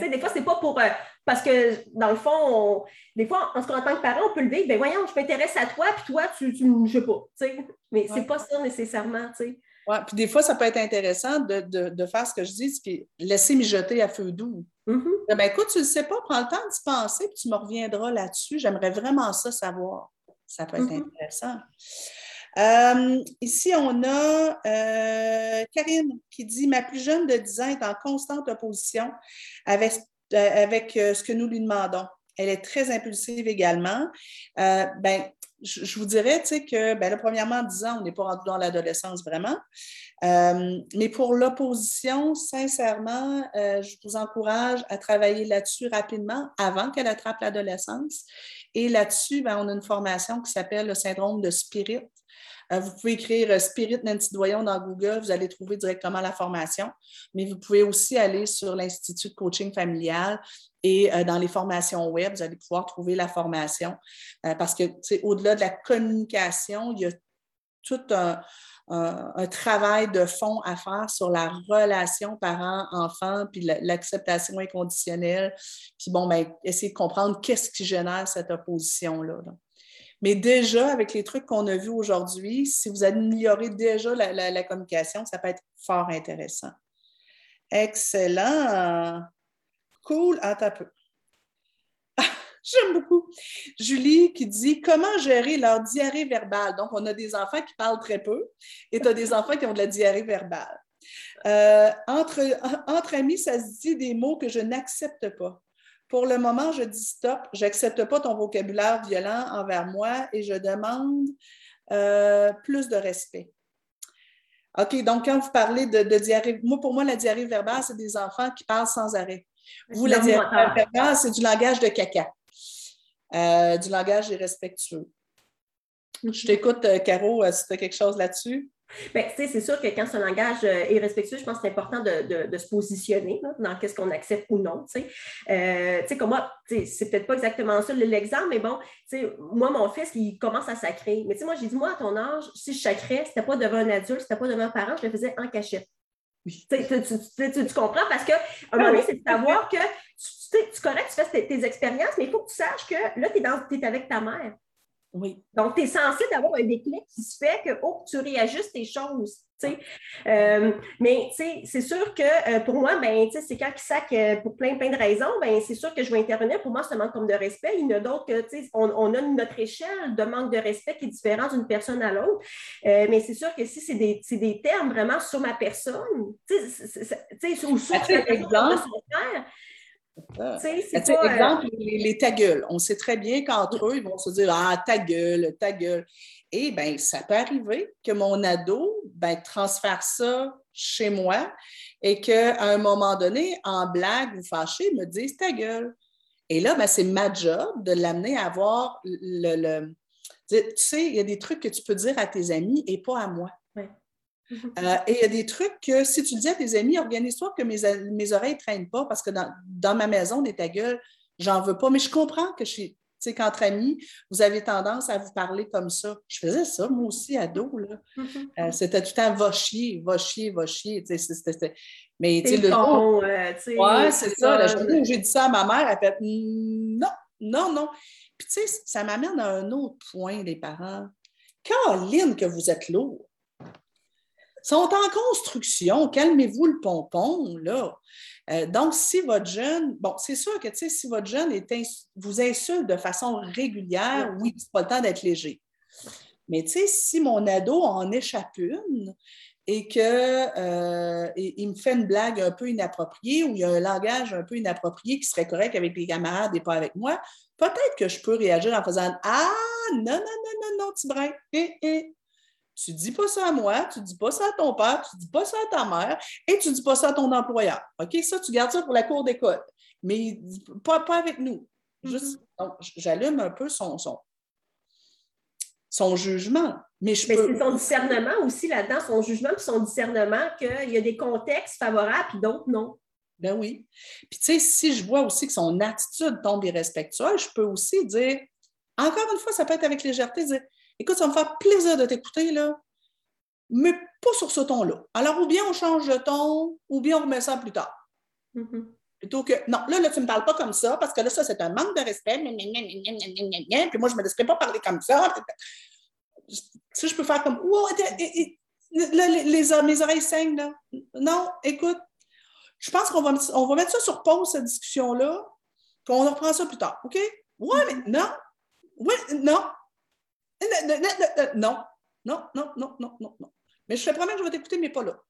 Des fois, c'est pas pour. Euh, parce que, dans le fond, des fois, en, tant que parent, on peut le vivre. Ben voyons, je m'intéresse à toi, puis toi, tu, tu je sais pas. Mais c'est pas ça nécessairement. Oui, puis des fois, ça peut être intéressant de, faire ce que je dis, puis laisser mijoter à feu doux. Mm-hmm. Ben, écoute, tu ne sais pas, prends le temps d'y penser, puis tu me reviendras là-dessus. J'aimerais vraiment ça savoir. Ça peut être mm-hmm. intéressant. Euh, ici, on a euh, Karine qui dit Ma plus jeune de 10 ans est en constante opposition avec, euh, avec ce que nous lui demandons. Elle est très impulsive également. ben, je, vous dirais que, ben, premièrement, 10 ans, on n'est pas rendu dans l'adolescence vraiment. mais pour l'opposition, sincèrement, je vous encourage à travailler là-dessus rapidement avant qu'elle attrape l'adolescence. Et là-dessus, ben, on a une formation qui s'appelle le syndrome de Spirit. Euh, vous pouvez écrire euh, Spirit Nancy Doyon dans Google, vous allez trouver directement la formation, mais vous pouvez aussi aller sur l'Institut de coaching familial et euh, dans les formations web, vous allez pouvoir trouver la formation. Parce que au-delà de la communication, il y a tout un, travail de fond à faire sur la relation parent-enfant, puis l'acceptation inconditionnelle, puis bon, ben, essayer de comprendre qu'est-ce qui génère cette opposition-là. là mais déjà, avec les trucs qu'on a vus aujourd'hui, si vous améliorez déjà la, communication, ça peut être fort intéressant. Excellent. Cool. Attends un peu. J'aime beaucoup. Julie qui dit comment gérer leur diarrhée verbale? Donc, on a des enfants qui parlent très peu et tu as des enfants qui ont de la diarrhée verbale. Euh, entre, entre amis, ça se dit des mots que je n'accepte pas. Pour le moment, je dis stop, je n'accepte pas ton vocabulaire violent envers moi et je demande euh, plus de respect. OK, donc quand vous parlez de, diarrhée, moi, pour moi, la diarrhée verbale, c'est des enfants qui parlent sans arrêt. Vous, la diarrhée verbale, c'est du langage de caca, euh, du langage irrespectueux. Je t'écoute, euh, Caro, si tu as quelque chose là-dessus. Bien, c'est sûr que quand ce langage euh, est respectueux, je pense que c'est important de, se positionner dans qu'est-ce qu'on accepte ou non. Euh, comme moi, c'est peut-être pas exactement ça l'exemple, mais bon, moi, mon fils, il commence à sacrer. Mais moi, j'ai dit, moi, à ton âge, si je sacrais, c'était pas devant un adulte, c'était pas devant un parent, je le faisais en cachette. Tu, comprends? Parce qu'à un moment donné, c'est de savoir que tu, tu, correct, tu fais tes, expériences, mais il faut que tu saches que là, tu es, es, avec ta mère. Oui. Donc, tu es censé d'avoir un déclic qui se fait que, oh, tu réajustes tes choses. Euh, mais c'est sûr que euh, pour moi, ben, c'est quand il sac euh, pour plein, plein de raisons, ben, c'est sûr que je vais intervenir. Pour moi, c'est un manque comme de respect. Il y en a d'autres que on, on, a notre échelle de manque de respect qui est différente d'une personne à l'autre. mais c'est sûr que si c'est des, des, termes vraiment sur ma personne, ou sur exemple, de son frère, c'est euh, exemple, les, les ta gueule. On sait très bien qu'entre eux, ils vont se dire Ah, ta gueule, ta gueule. Et bien, ça peut arriver que mon ado ben, transfère ça chez moi et qu'à un moment donné, en blague ou fâché, me dise ta gueule. Et là, ben, c'est ma job de l'amener à avoir le, Tu sais, il y a des trucs que tu peux dire à tes amis et pas à moi. Euh, et il y a des trucs que si tu le dis à tes amis, organise-toi que mes, mes oreilles ne traînent pas parce que dans, ma maison, des ta gueule, j'en veux pas. Mais je comprends que je qu'entre amis, vous avez tendance à vous parler comme ça. Je faisais ça, moi aussi, ado. Là. Euh, c'était tout le temps va chier, va chier, va chier. Mais tu sais, le jour. Euh, ouais, c'est ça. Où j'ai dit ça à ma mère, elle fait non, non, non. Puis tu sais, ça m'amène à un autre point, les parents. Caroline, que vous êtes lourd sont en construction. Calmez-vous le pompon, là. Euh, donc, si votre jeune, bon, c'est sûr que, tu sais, si votre jeune est vous insulte de façon régulière, oui, c'est pas le temps d'être léger. Mais, tu sais, si mon ado en échappe une et qu'il euh, me fait une blague un peu inappropriée ou il y a un langage un peu inapproprié qui serait correct avec les camarades et pas avec moi, peut-être que je peux réagir en faisant Ah, non, non, non, non, non, petit brin, eh, eh, tu ne dis pas ça à moi, tu ne dis pas ça à ton père, tu ne dis pas ça à ta mère et tu ne dis pas ça à ton employeur. OK? Ça, tu gardes ça pour la cour d'école. Mais pas, pas avec nous. Juste, mm-hmm. j'allume un peu son, son, son jugement. Mais, je mais c'est son discernement aussi là-dedans, son jugement et son discernement qu'il y a des contextes favorables et d'autres non. Ben oui. Puis tu sais, si je vois aussi que son attitude tombe irrespectueuse, je peux aussi dire, encore une fois, ça peut être avec légèreté, dire Écoute, ça me fait plaisir de t'écouter, là, mais pas sur ce ton-là. Alors, ou bien on change de ton, ou bien on remet ça plus tard. Mm-hmm. Plutôt que, non, là, là tu ne me parles pas comme ça, parce que là, ça, c'est un manque de respect. Puis moi, je ne me laisserai pas parler comme ça. Si je peux faire comme, les, mes oreilles saignent, là. Non, écoute, je pense qu'on va, on va mettre ça sur pause, cette discussion-là, qu'on reprend ça plus tard, OK? Oui, mais non. Oui, non. Non. Non, non, non, non, non, non. Mais je te promets que je vais t'écouter, mais pas là.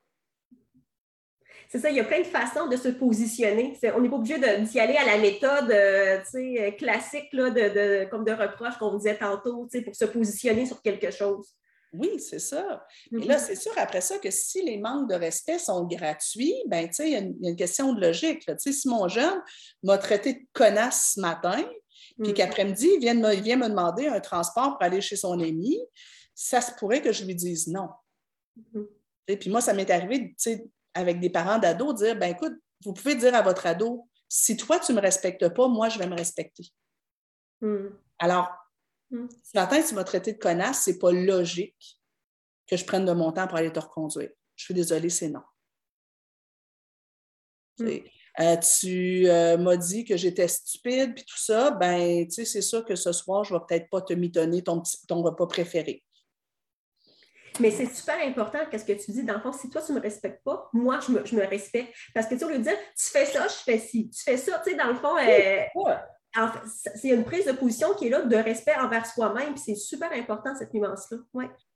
C'est ça, il y a plein de façons de se positionner. on n'est pas obligé d'y aller à la méthode euh, euh, classique là, de, comme de reproche qu'on disait tantôt pour se positionner sur quelque chose. Oui, c'est ça. Et là, mm-hmm. c'est sûr, après ça, que si les manques de respect sont gratuits, ben, il y, a une question de logique. Là. Si mon jeune m'a traité de connasse ce matin, puis mm-hmm. qu'après-midi, il vient, me, vient me demander un transport pour aller chez son ami, ça se pourrait que je lui dise non. Mm-hmm. Et puis moi, ça m'est arrivé, avec des parents d'ados, dire, ben écoute, vous pouvez dire à votre ado, si toi, tu ne me respectes pas, moi, je vais me respecter. Mm. Alors, Mm. Ce matin, tu m'as traité de connasse, c'est pas logique que je prenne de mon temps pour aller te reconduire. Je suis désolée, c'est non. Euh, tu euh, m'as dit que j'étais stupide, puis tout ça, ben, tu sais, c'est sûr que ce soir, je ne vais peut-être pas te mitonner ton, ton repas préféré. Mais c'est super important qu'est-ce que tu dis. Dans le fond, si toi, tu ne me respectes pas, moi, je me, respecte. Parce que tu veux dire, tu fais ça, je fais ci. Tu fais ça, tu sais, dans le fond, euh, c'est une prise de position qui est là de respect envers soi-même, c'est super important cette nuance-là.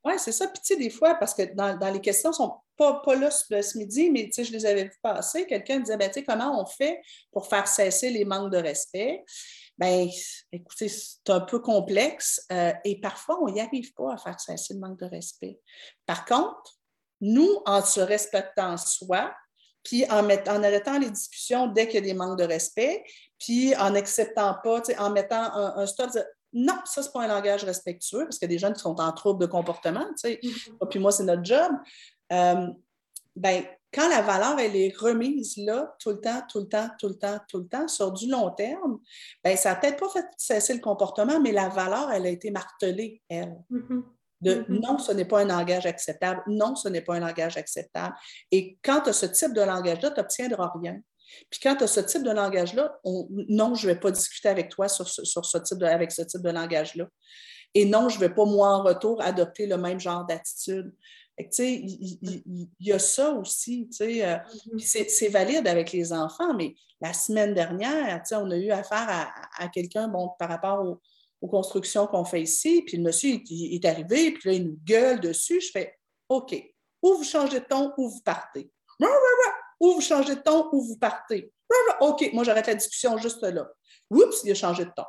Oui, c'est ça. Puis, tu sais, des fois, parce que dans, les questions, sont pas, pas là ce, midi, mais tu sais, je les avais vu passer. Quelqu'un disait, ben, tu sais, comment on fait pour faire cesser les manques de respect? Bien, écoutez, c'est un peu complexe euh, et parfois, on n'y arrive pas à faire cesser le manque de respect. Par contre, nous, en se respectant soi, puis en, en arrêtant les discussions dès qu'il y a des manques de respect, puis en n'acceptant pas, en mettant un, stop, non, ça, c'est pas un langage respectueux, parce qu'il y a des gens qui sont en trouble de comportement, tu sais. Mm-hmm. Puis moi, c'est notre job. Euh, ben, quand la valeur, elle est remise là, tout le temps, tout le temps, tout le temps, tout le temps, sur du long terme, ben, ça n'a peut-être pas fait cesser le comportement, mais la valeur, elle a été martelée, elle. Mm-hmm. De mm-hmm. non, ce n'est pas un langage acceptable. Non, ce n'est pas un langage acceptable. Et quand tu as ce type de langage-là, tu n'obtiendras rien. Puis quand tu as ce type de langage-là, non, je ne vais pas discuter avec toi sur ce, type avec ce type de langage-là. Et non, je ne vais pas, moi, en retour, adopter le même genre d'attitude. Il y, a ça aussi. Euh, mm-hmm. C'est valide avec les enfants, mais la semaine dernière, on a eu affaire à, quelqu'un bon, par rapport aux, constructions qu'on fait ici, puis le monsieur est arrivé, puis là, il nous gueule dessus. Je fais OK, ou vous changez de ton, ou vous partez ou vous changez de ton, ou vous partez. OK, moi, j'arrête la discussion juste là. Oups, il a changé de ton.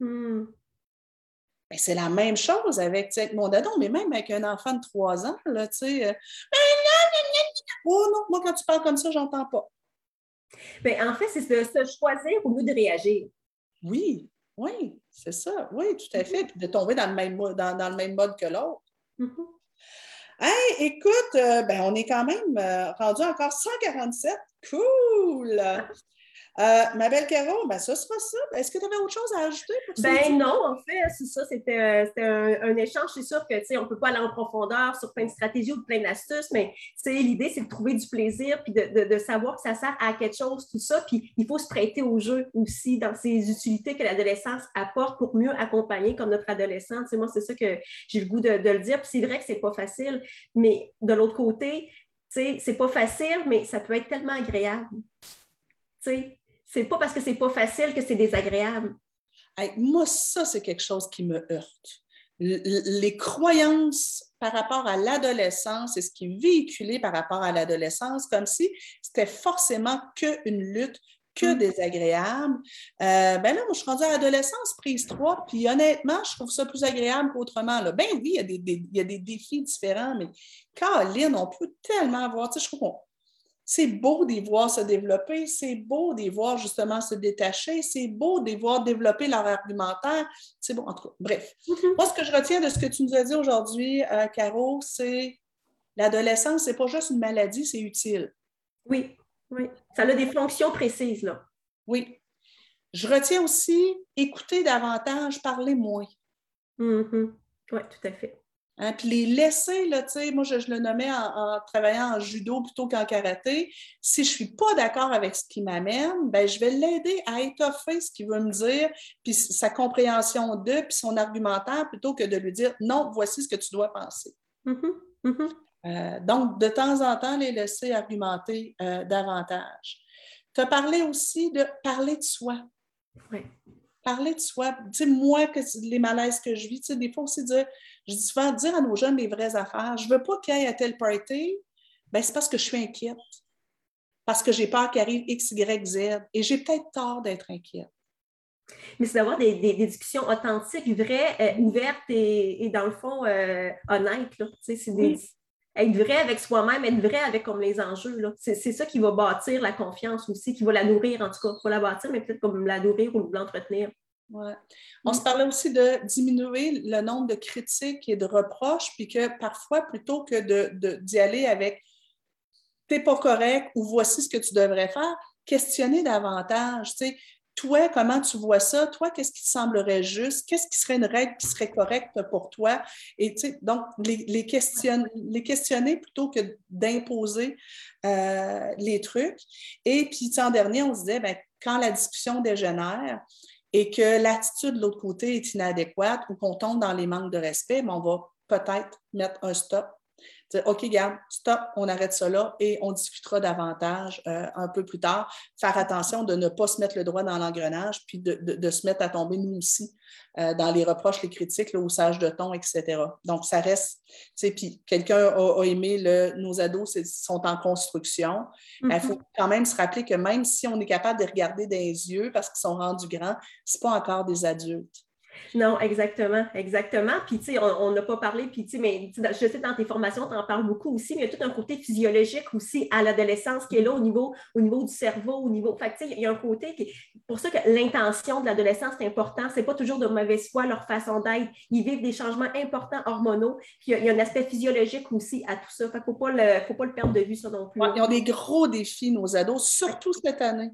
Hmm. Ben, c'est la même chose avec, mon dadon, mais même avec un enfant de 3 ans, là, tu sais. Euh, oh non, moi, quand tu parles comme ça, j'entends pas. Bien, en fait, c'est de se choisir au lieu de réagir. Oui, oui, c'est ça. Oui, tout à fait. Puis de tomber dans le même, dans, dans le même mode que l'autre. Mm-hmm. Hey, écoute, euh, ben, on est quand même euh, rendu encore 147. Cool! Euh, ma belle Caro, ben ça sera ça. Est-ce que tu avais autre chose à ajouter pour ça? Ben non, en fait, c'est ça. C'était euh, un, échange. C'est sûr que on ne peut pas aller en profondeur sur plein de stratégies ou plein d'astuces, mais l'idée, c'est de trouver du plaisir puis de, savoir que ça sert à quelque chose, tout ça. Puis il faut se prêter au jeu aussi dans ces utilités que l'adolescence apporte pour mieux accompagner comme notre adolescente. moi, c'est ça que j'ai le goût de, le dire. Puis c'est vrai que c'est pas facile, mais de l'autre côté, c'est pas facile, mais ça peut être tellement agréable. sais c'est pas parce que c'est pas facile que c'est désagréable. moi, ça, c'est quelque chose qui me heurte. Les croyances par rapport à l'adolescence et ce qui est véhiculé par rapport à l'adolescence, comme si c'était forcément qu'une lutte, que mm. désagréable. Euh, ben là, moi, je suis rendue à l'adolescence, prise 3, puis honnêtement, je trouve ça plus agréable qu'autrement. Ben oui, il y, a des, il y, a des, défis différents, mais Caroline, on peut tellement avoir, tu sais, je trouve qu'on c'est beau de voir se développer, c'est beau de voir justement se détacher, c'est beau de voir développer leur argumentaire. C'est bon, en tout cas, bref. Mm-hmm. Moi, ce que je retiens de ce que tu nous as dit aujourd'hui, euh, Caro, c'est l'adolescence, c'est pas juste une maladie, c'est utile. Oui, oui. Ça a des fonctions précises, là. Oui. Je retiens aussi écouter davantage, parler moins. Mm-hmm. Oui, tout à fait. Hein, puis les laisser, là, moi, je, le nommais en, travaillant en judo plutôt qu'en karaté. Si je ne suis pas d'accord avec ce qui m'amène, ben, je vais l'aider à étoffer ce qu'il veut me dire, puis sa compréhension de, puis son argumentaire, plutôt que de lui dire non, voici ce que tu dois penser. Mm-hmm. Mm-hmm. Euh, donc, de temps en temps, les laisser argumenter euh, davantage. Tu as parlé aussi de parler de soi. Oui. Parler de soi. Tu sais, moi, que les malaises que je vis, tu sais, des fois aussi dire, je dis souvent, dire à nos jeunes les vraies affaires. Je ne veux pas qu'il y ait à tel party, ben, c'est parce que je suis inquiète. Parce que j'ai peur qu'il arrive X, Y, Z. Et j'ai peut-être tort d'être inquiète. Mais c'est d'avoir des, discussions authentiques, vraies, euh, ouvertes et, dans le fond, honnêtes. Là. C'est des, être vrai avec soi-même, être vrai avec comme les enjeux. C'est, ça qui va bâtir la confiance aussi, qui va la nourrir en tout cas. Pas la bâtir, mais peut-être comme la nourrir ou l'entretenir. Ouais. On mm. se parlait aussi de diminuer le nombre de critiques et de reproches, puis que parfois, plutôt que de, d'y aller avec t'es pas correct ou voici ce que tu devrais faire, questionner davantage. Toi, comment tu vois ça? Toi, qu'est-ce qui te semblerait juste? Qu'est-ce qui serait une règle qui serait correcte pour toi? Et donc, les, les, questionner plutôt que d'imposer euh, les trucs. Et puis, en dernier, on se disait, bien, quand la discussion dégénère et que l'attitude de l'autre côté est inadéquate ou qu'on tombe dans les manques de respect, ben, on va peut-être mettre un stop OK, garde, stop, on arrête ça là et on discutera davantage euh, un peu plus tard. Faire attention de ne pas se mettre le doigt dans l'engrenage, puis de, se mettre à tomber nous aussi euh, dans les reproches, les critiques, le haussage de ton, etc. Donc, ça reste, tu sais, puis quelqu'un a, aimé le, nos ados sont en construction. Il mm-hmm. faut quand même se rappeler que même si on est capable de regarder dans les yeux parce qu'ils sont rendus grands, ce pas encore des adultes. Non, exactement, exactement. Puis, tu sais, on n'a pas parlé, puis, tu sais, mais je sais, dans tes formations, tu en parles beaucoup aussi, mais il y a tout un côté physiologique aussi à l'adolescence qui est là au niveau, au niveau du cerveau, au niveau. Fait tu sais, il y a un côté qui. Pour ça que l'intention de l'adolescence est important. C'est pas toujours de mauvaise foi leur façon d'être. Ils vivent des changements importants hormonaux. Puis, il y, a, un aspect physiologique aussi à tout ça. Fait qu'il ne faut, pas le, faut pas le perdre de vue, ça non plus. ils ont des gros défis, nos ados, surtout cette année.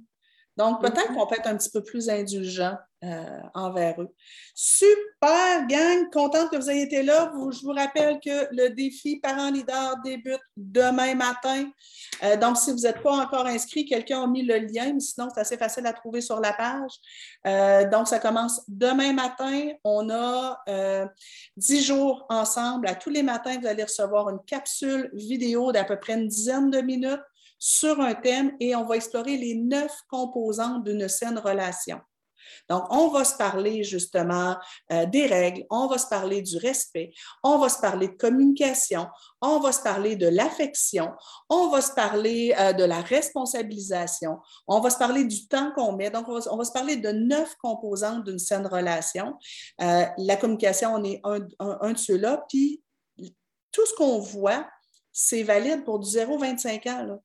Donc, peut-être qu'on peut être un petit peu plus indulgent euh, envers eux. Super, gang! Contente que vous ayez été là. je vous rappelle que le défi Parents Leader débute demain matin. Euh, donc, si vous n'êtes pas encore inscrit, quelqu'un a mis le lien, mais sinon, c'est assez facile à trouver sur la page. Euh, donc, ça commence demain matin. On a dix jours ensemble. À tous les matins, vous allez recevoir une capsule vidéo d'à peu près une dizaine de minutes sur un thème et on va explorer les neuf composantes d'une saine relation. Donc, on va se parler justement euh, des règles, on va se parler du respect, on va se parler de communication, on va se parler de l'affection, on va se parler euh, de la responsabilisation, on va se parler du temps qu'on met. Donc, on va, se parler de neuf composantes d'une saine relation. Euh, la communication, on est un, de ceux-là. Puis, tout ce qu'on voit, c'est valide pour du 0-25 ans.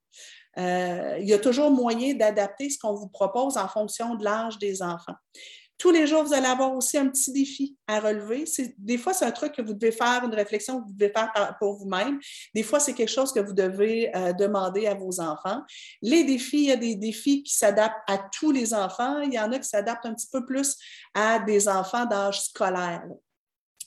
Euh, il y a toujours moyen d'adapter ce qu'on vous propose en fonction de l'âge des enfants. Tous les jours, vous allez avoir aussi un petit défi à relever. Des fois, c'est un truc que vous devez faire, une réflexion que vous devez faire pour vous-même. Des fois, c'est quelque chose que vous devez euh, demander à vos enfants. Les défis, il y a des défis qui s'adaptent à tous les enfants. Il y en a qui s'adaptent un petit peu plus à des enfants d'âge scolaire.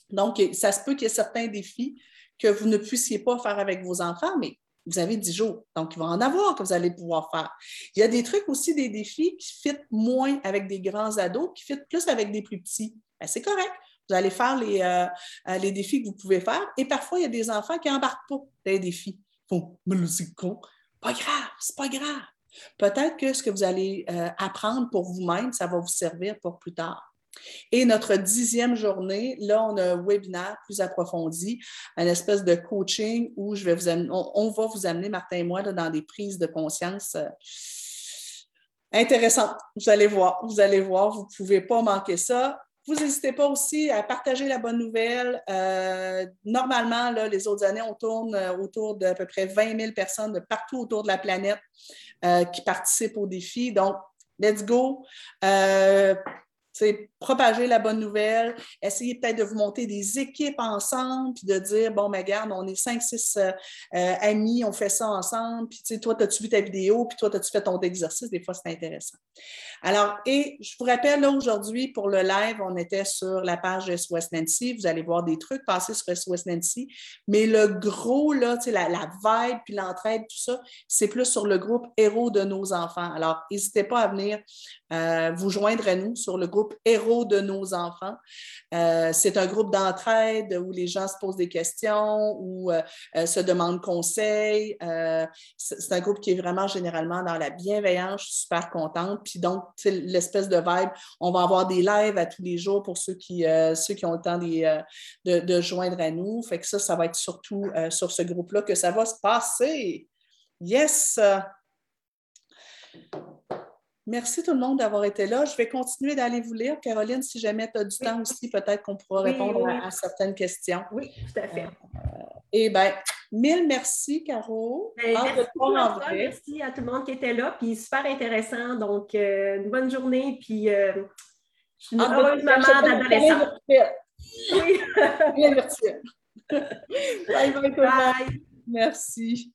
Donc, ça se peut qu'il y ait certains défis que vous ne puissiez pas faire avec vos enfants, mais vous avez 10 jours. Donc, il va en avoir que vous allez pouvoir faire. Il y a des trucs aussi, des défis qui fitent moins avec des grands ados, qui fitent plus avec des plus petits. Ben, c'est correct. Vous allez faire les, euh, euh, les, défis que vous pouvez faire. Et parfois, il y a des enfants qui n'embarquent pas dans les défis. Bon, mais c'est con. Pas grave, c'est pas grave. Peut-être que ce que vous allez euh, apprendre pour vous-même, ça va vous servir pour plus tard. Et notre dixième journée, là, on a un webinaire plus approfondi, une espèce de coaching où je vais vous on, va vous amener, Martin et moi, dans des prises de conscience euh, intéressantes. Vous allez voir, vous allez voir, vous ne pouvez pas manquer ça. Vous n'hésitez pas aussi à partager la bonne nouvelle. Euh, normalement, là, les autres années, on tourne euh, autour d'à peu près 20 000 personnes de partout autour de la planète qui participent au défi. Donc, let's go propager la bonne nouvelle, essayer peut-être de vous monter des équipes ensemble, puis de dire, bon, mais regarde, on est cinq, six euh, euh, amis, on fait ça ensemble, puis toi, as-tu vu ta vidéo, puis toi, as-tu fait ton exercice? Des fois, c'est intéressant. Alors, et je vous rappelle, là, aujourd'hui, pour le live, on était sur la page de SOS Nancy. Vous allez voir des trucs passer sur SOS Nancy. Mais le gros, là, la, la vibe, puis l'entraide, tout ça, c'est plus sur le groupe Héros de nos enfants. Alors, n'hésitez pas à venir euh, vous joindre à nous sur le groupe Héros de nos enfants. Euh, c'est un groupe d'entraide où les gens se posent des questions ou euh, se demandent conseil. c'est un groupe qui est vraiment généralement dans la bienveillance. Je suis super contente. Puis donc, l'espèce de vibe, on va avoir des lives à tous les jours pour ceux qui, ceux qui ont le temps de, de, joindre à nous. Fait que ça, ça va être surtout sur ce groupe-là que ça va se passer. Yes! Merci tout le monde d'avoir été là. Je vais continuer d'aller vous lire. Caroline, si jamais tu as du temps aussi, peut-être qu'on pourra répondre À, certaines questions. Oui, tout à fait. Euh, eh bien, mille merci, Caro. Ben, merci, à tout le monde qui était là. Puis super intéressant. Donc, euh, une bonne journée. Puis, euh, je suis une heureuse maman d'adolescente. Oui. merci. bye, bye, bye. Merci.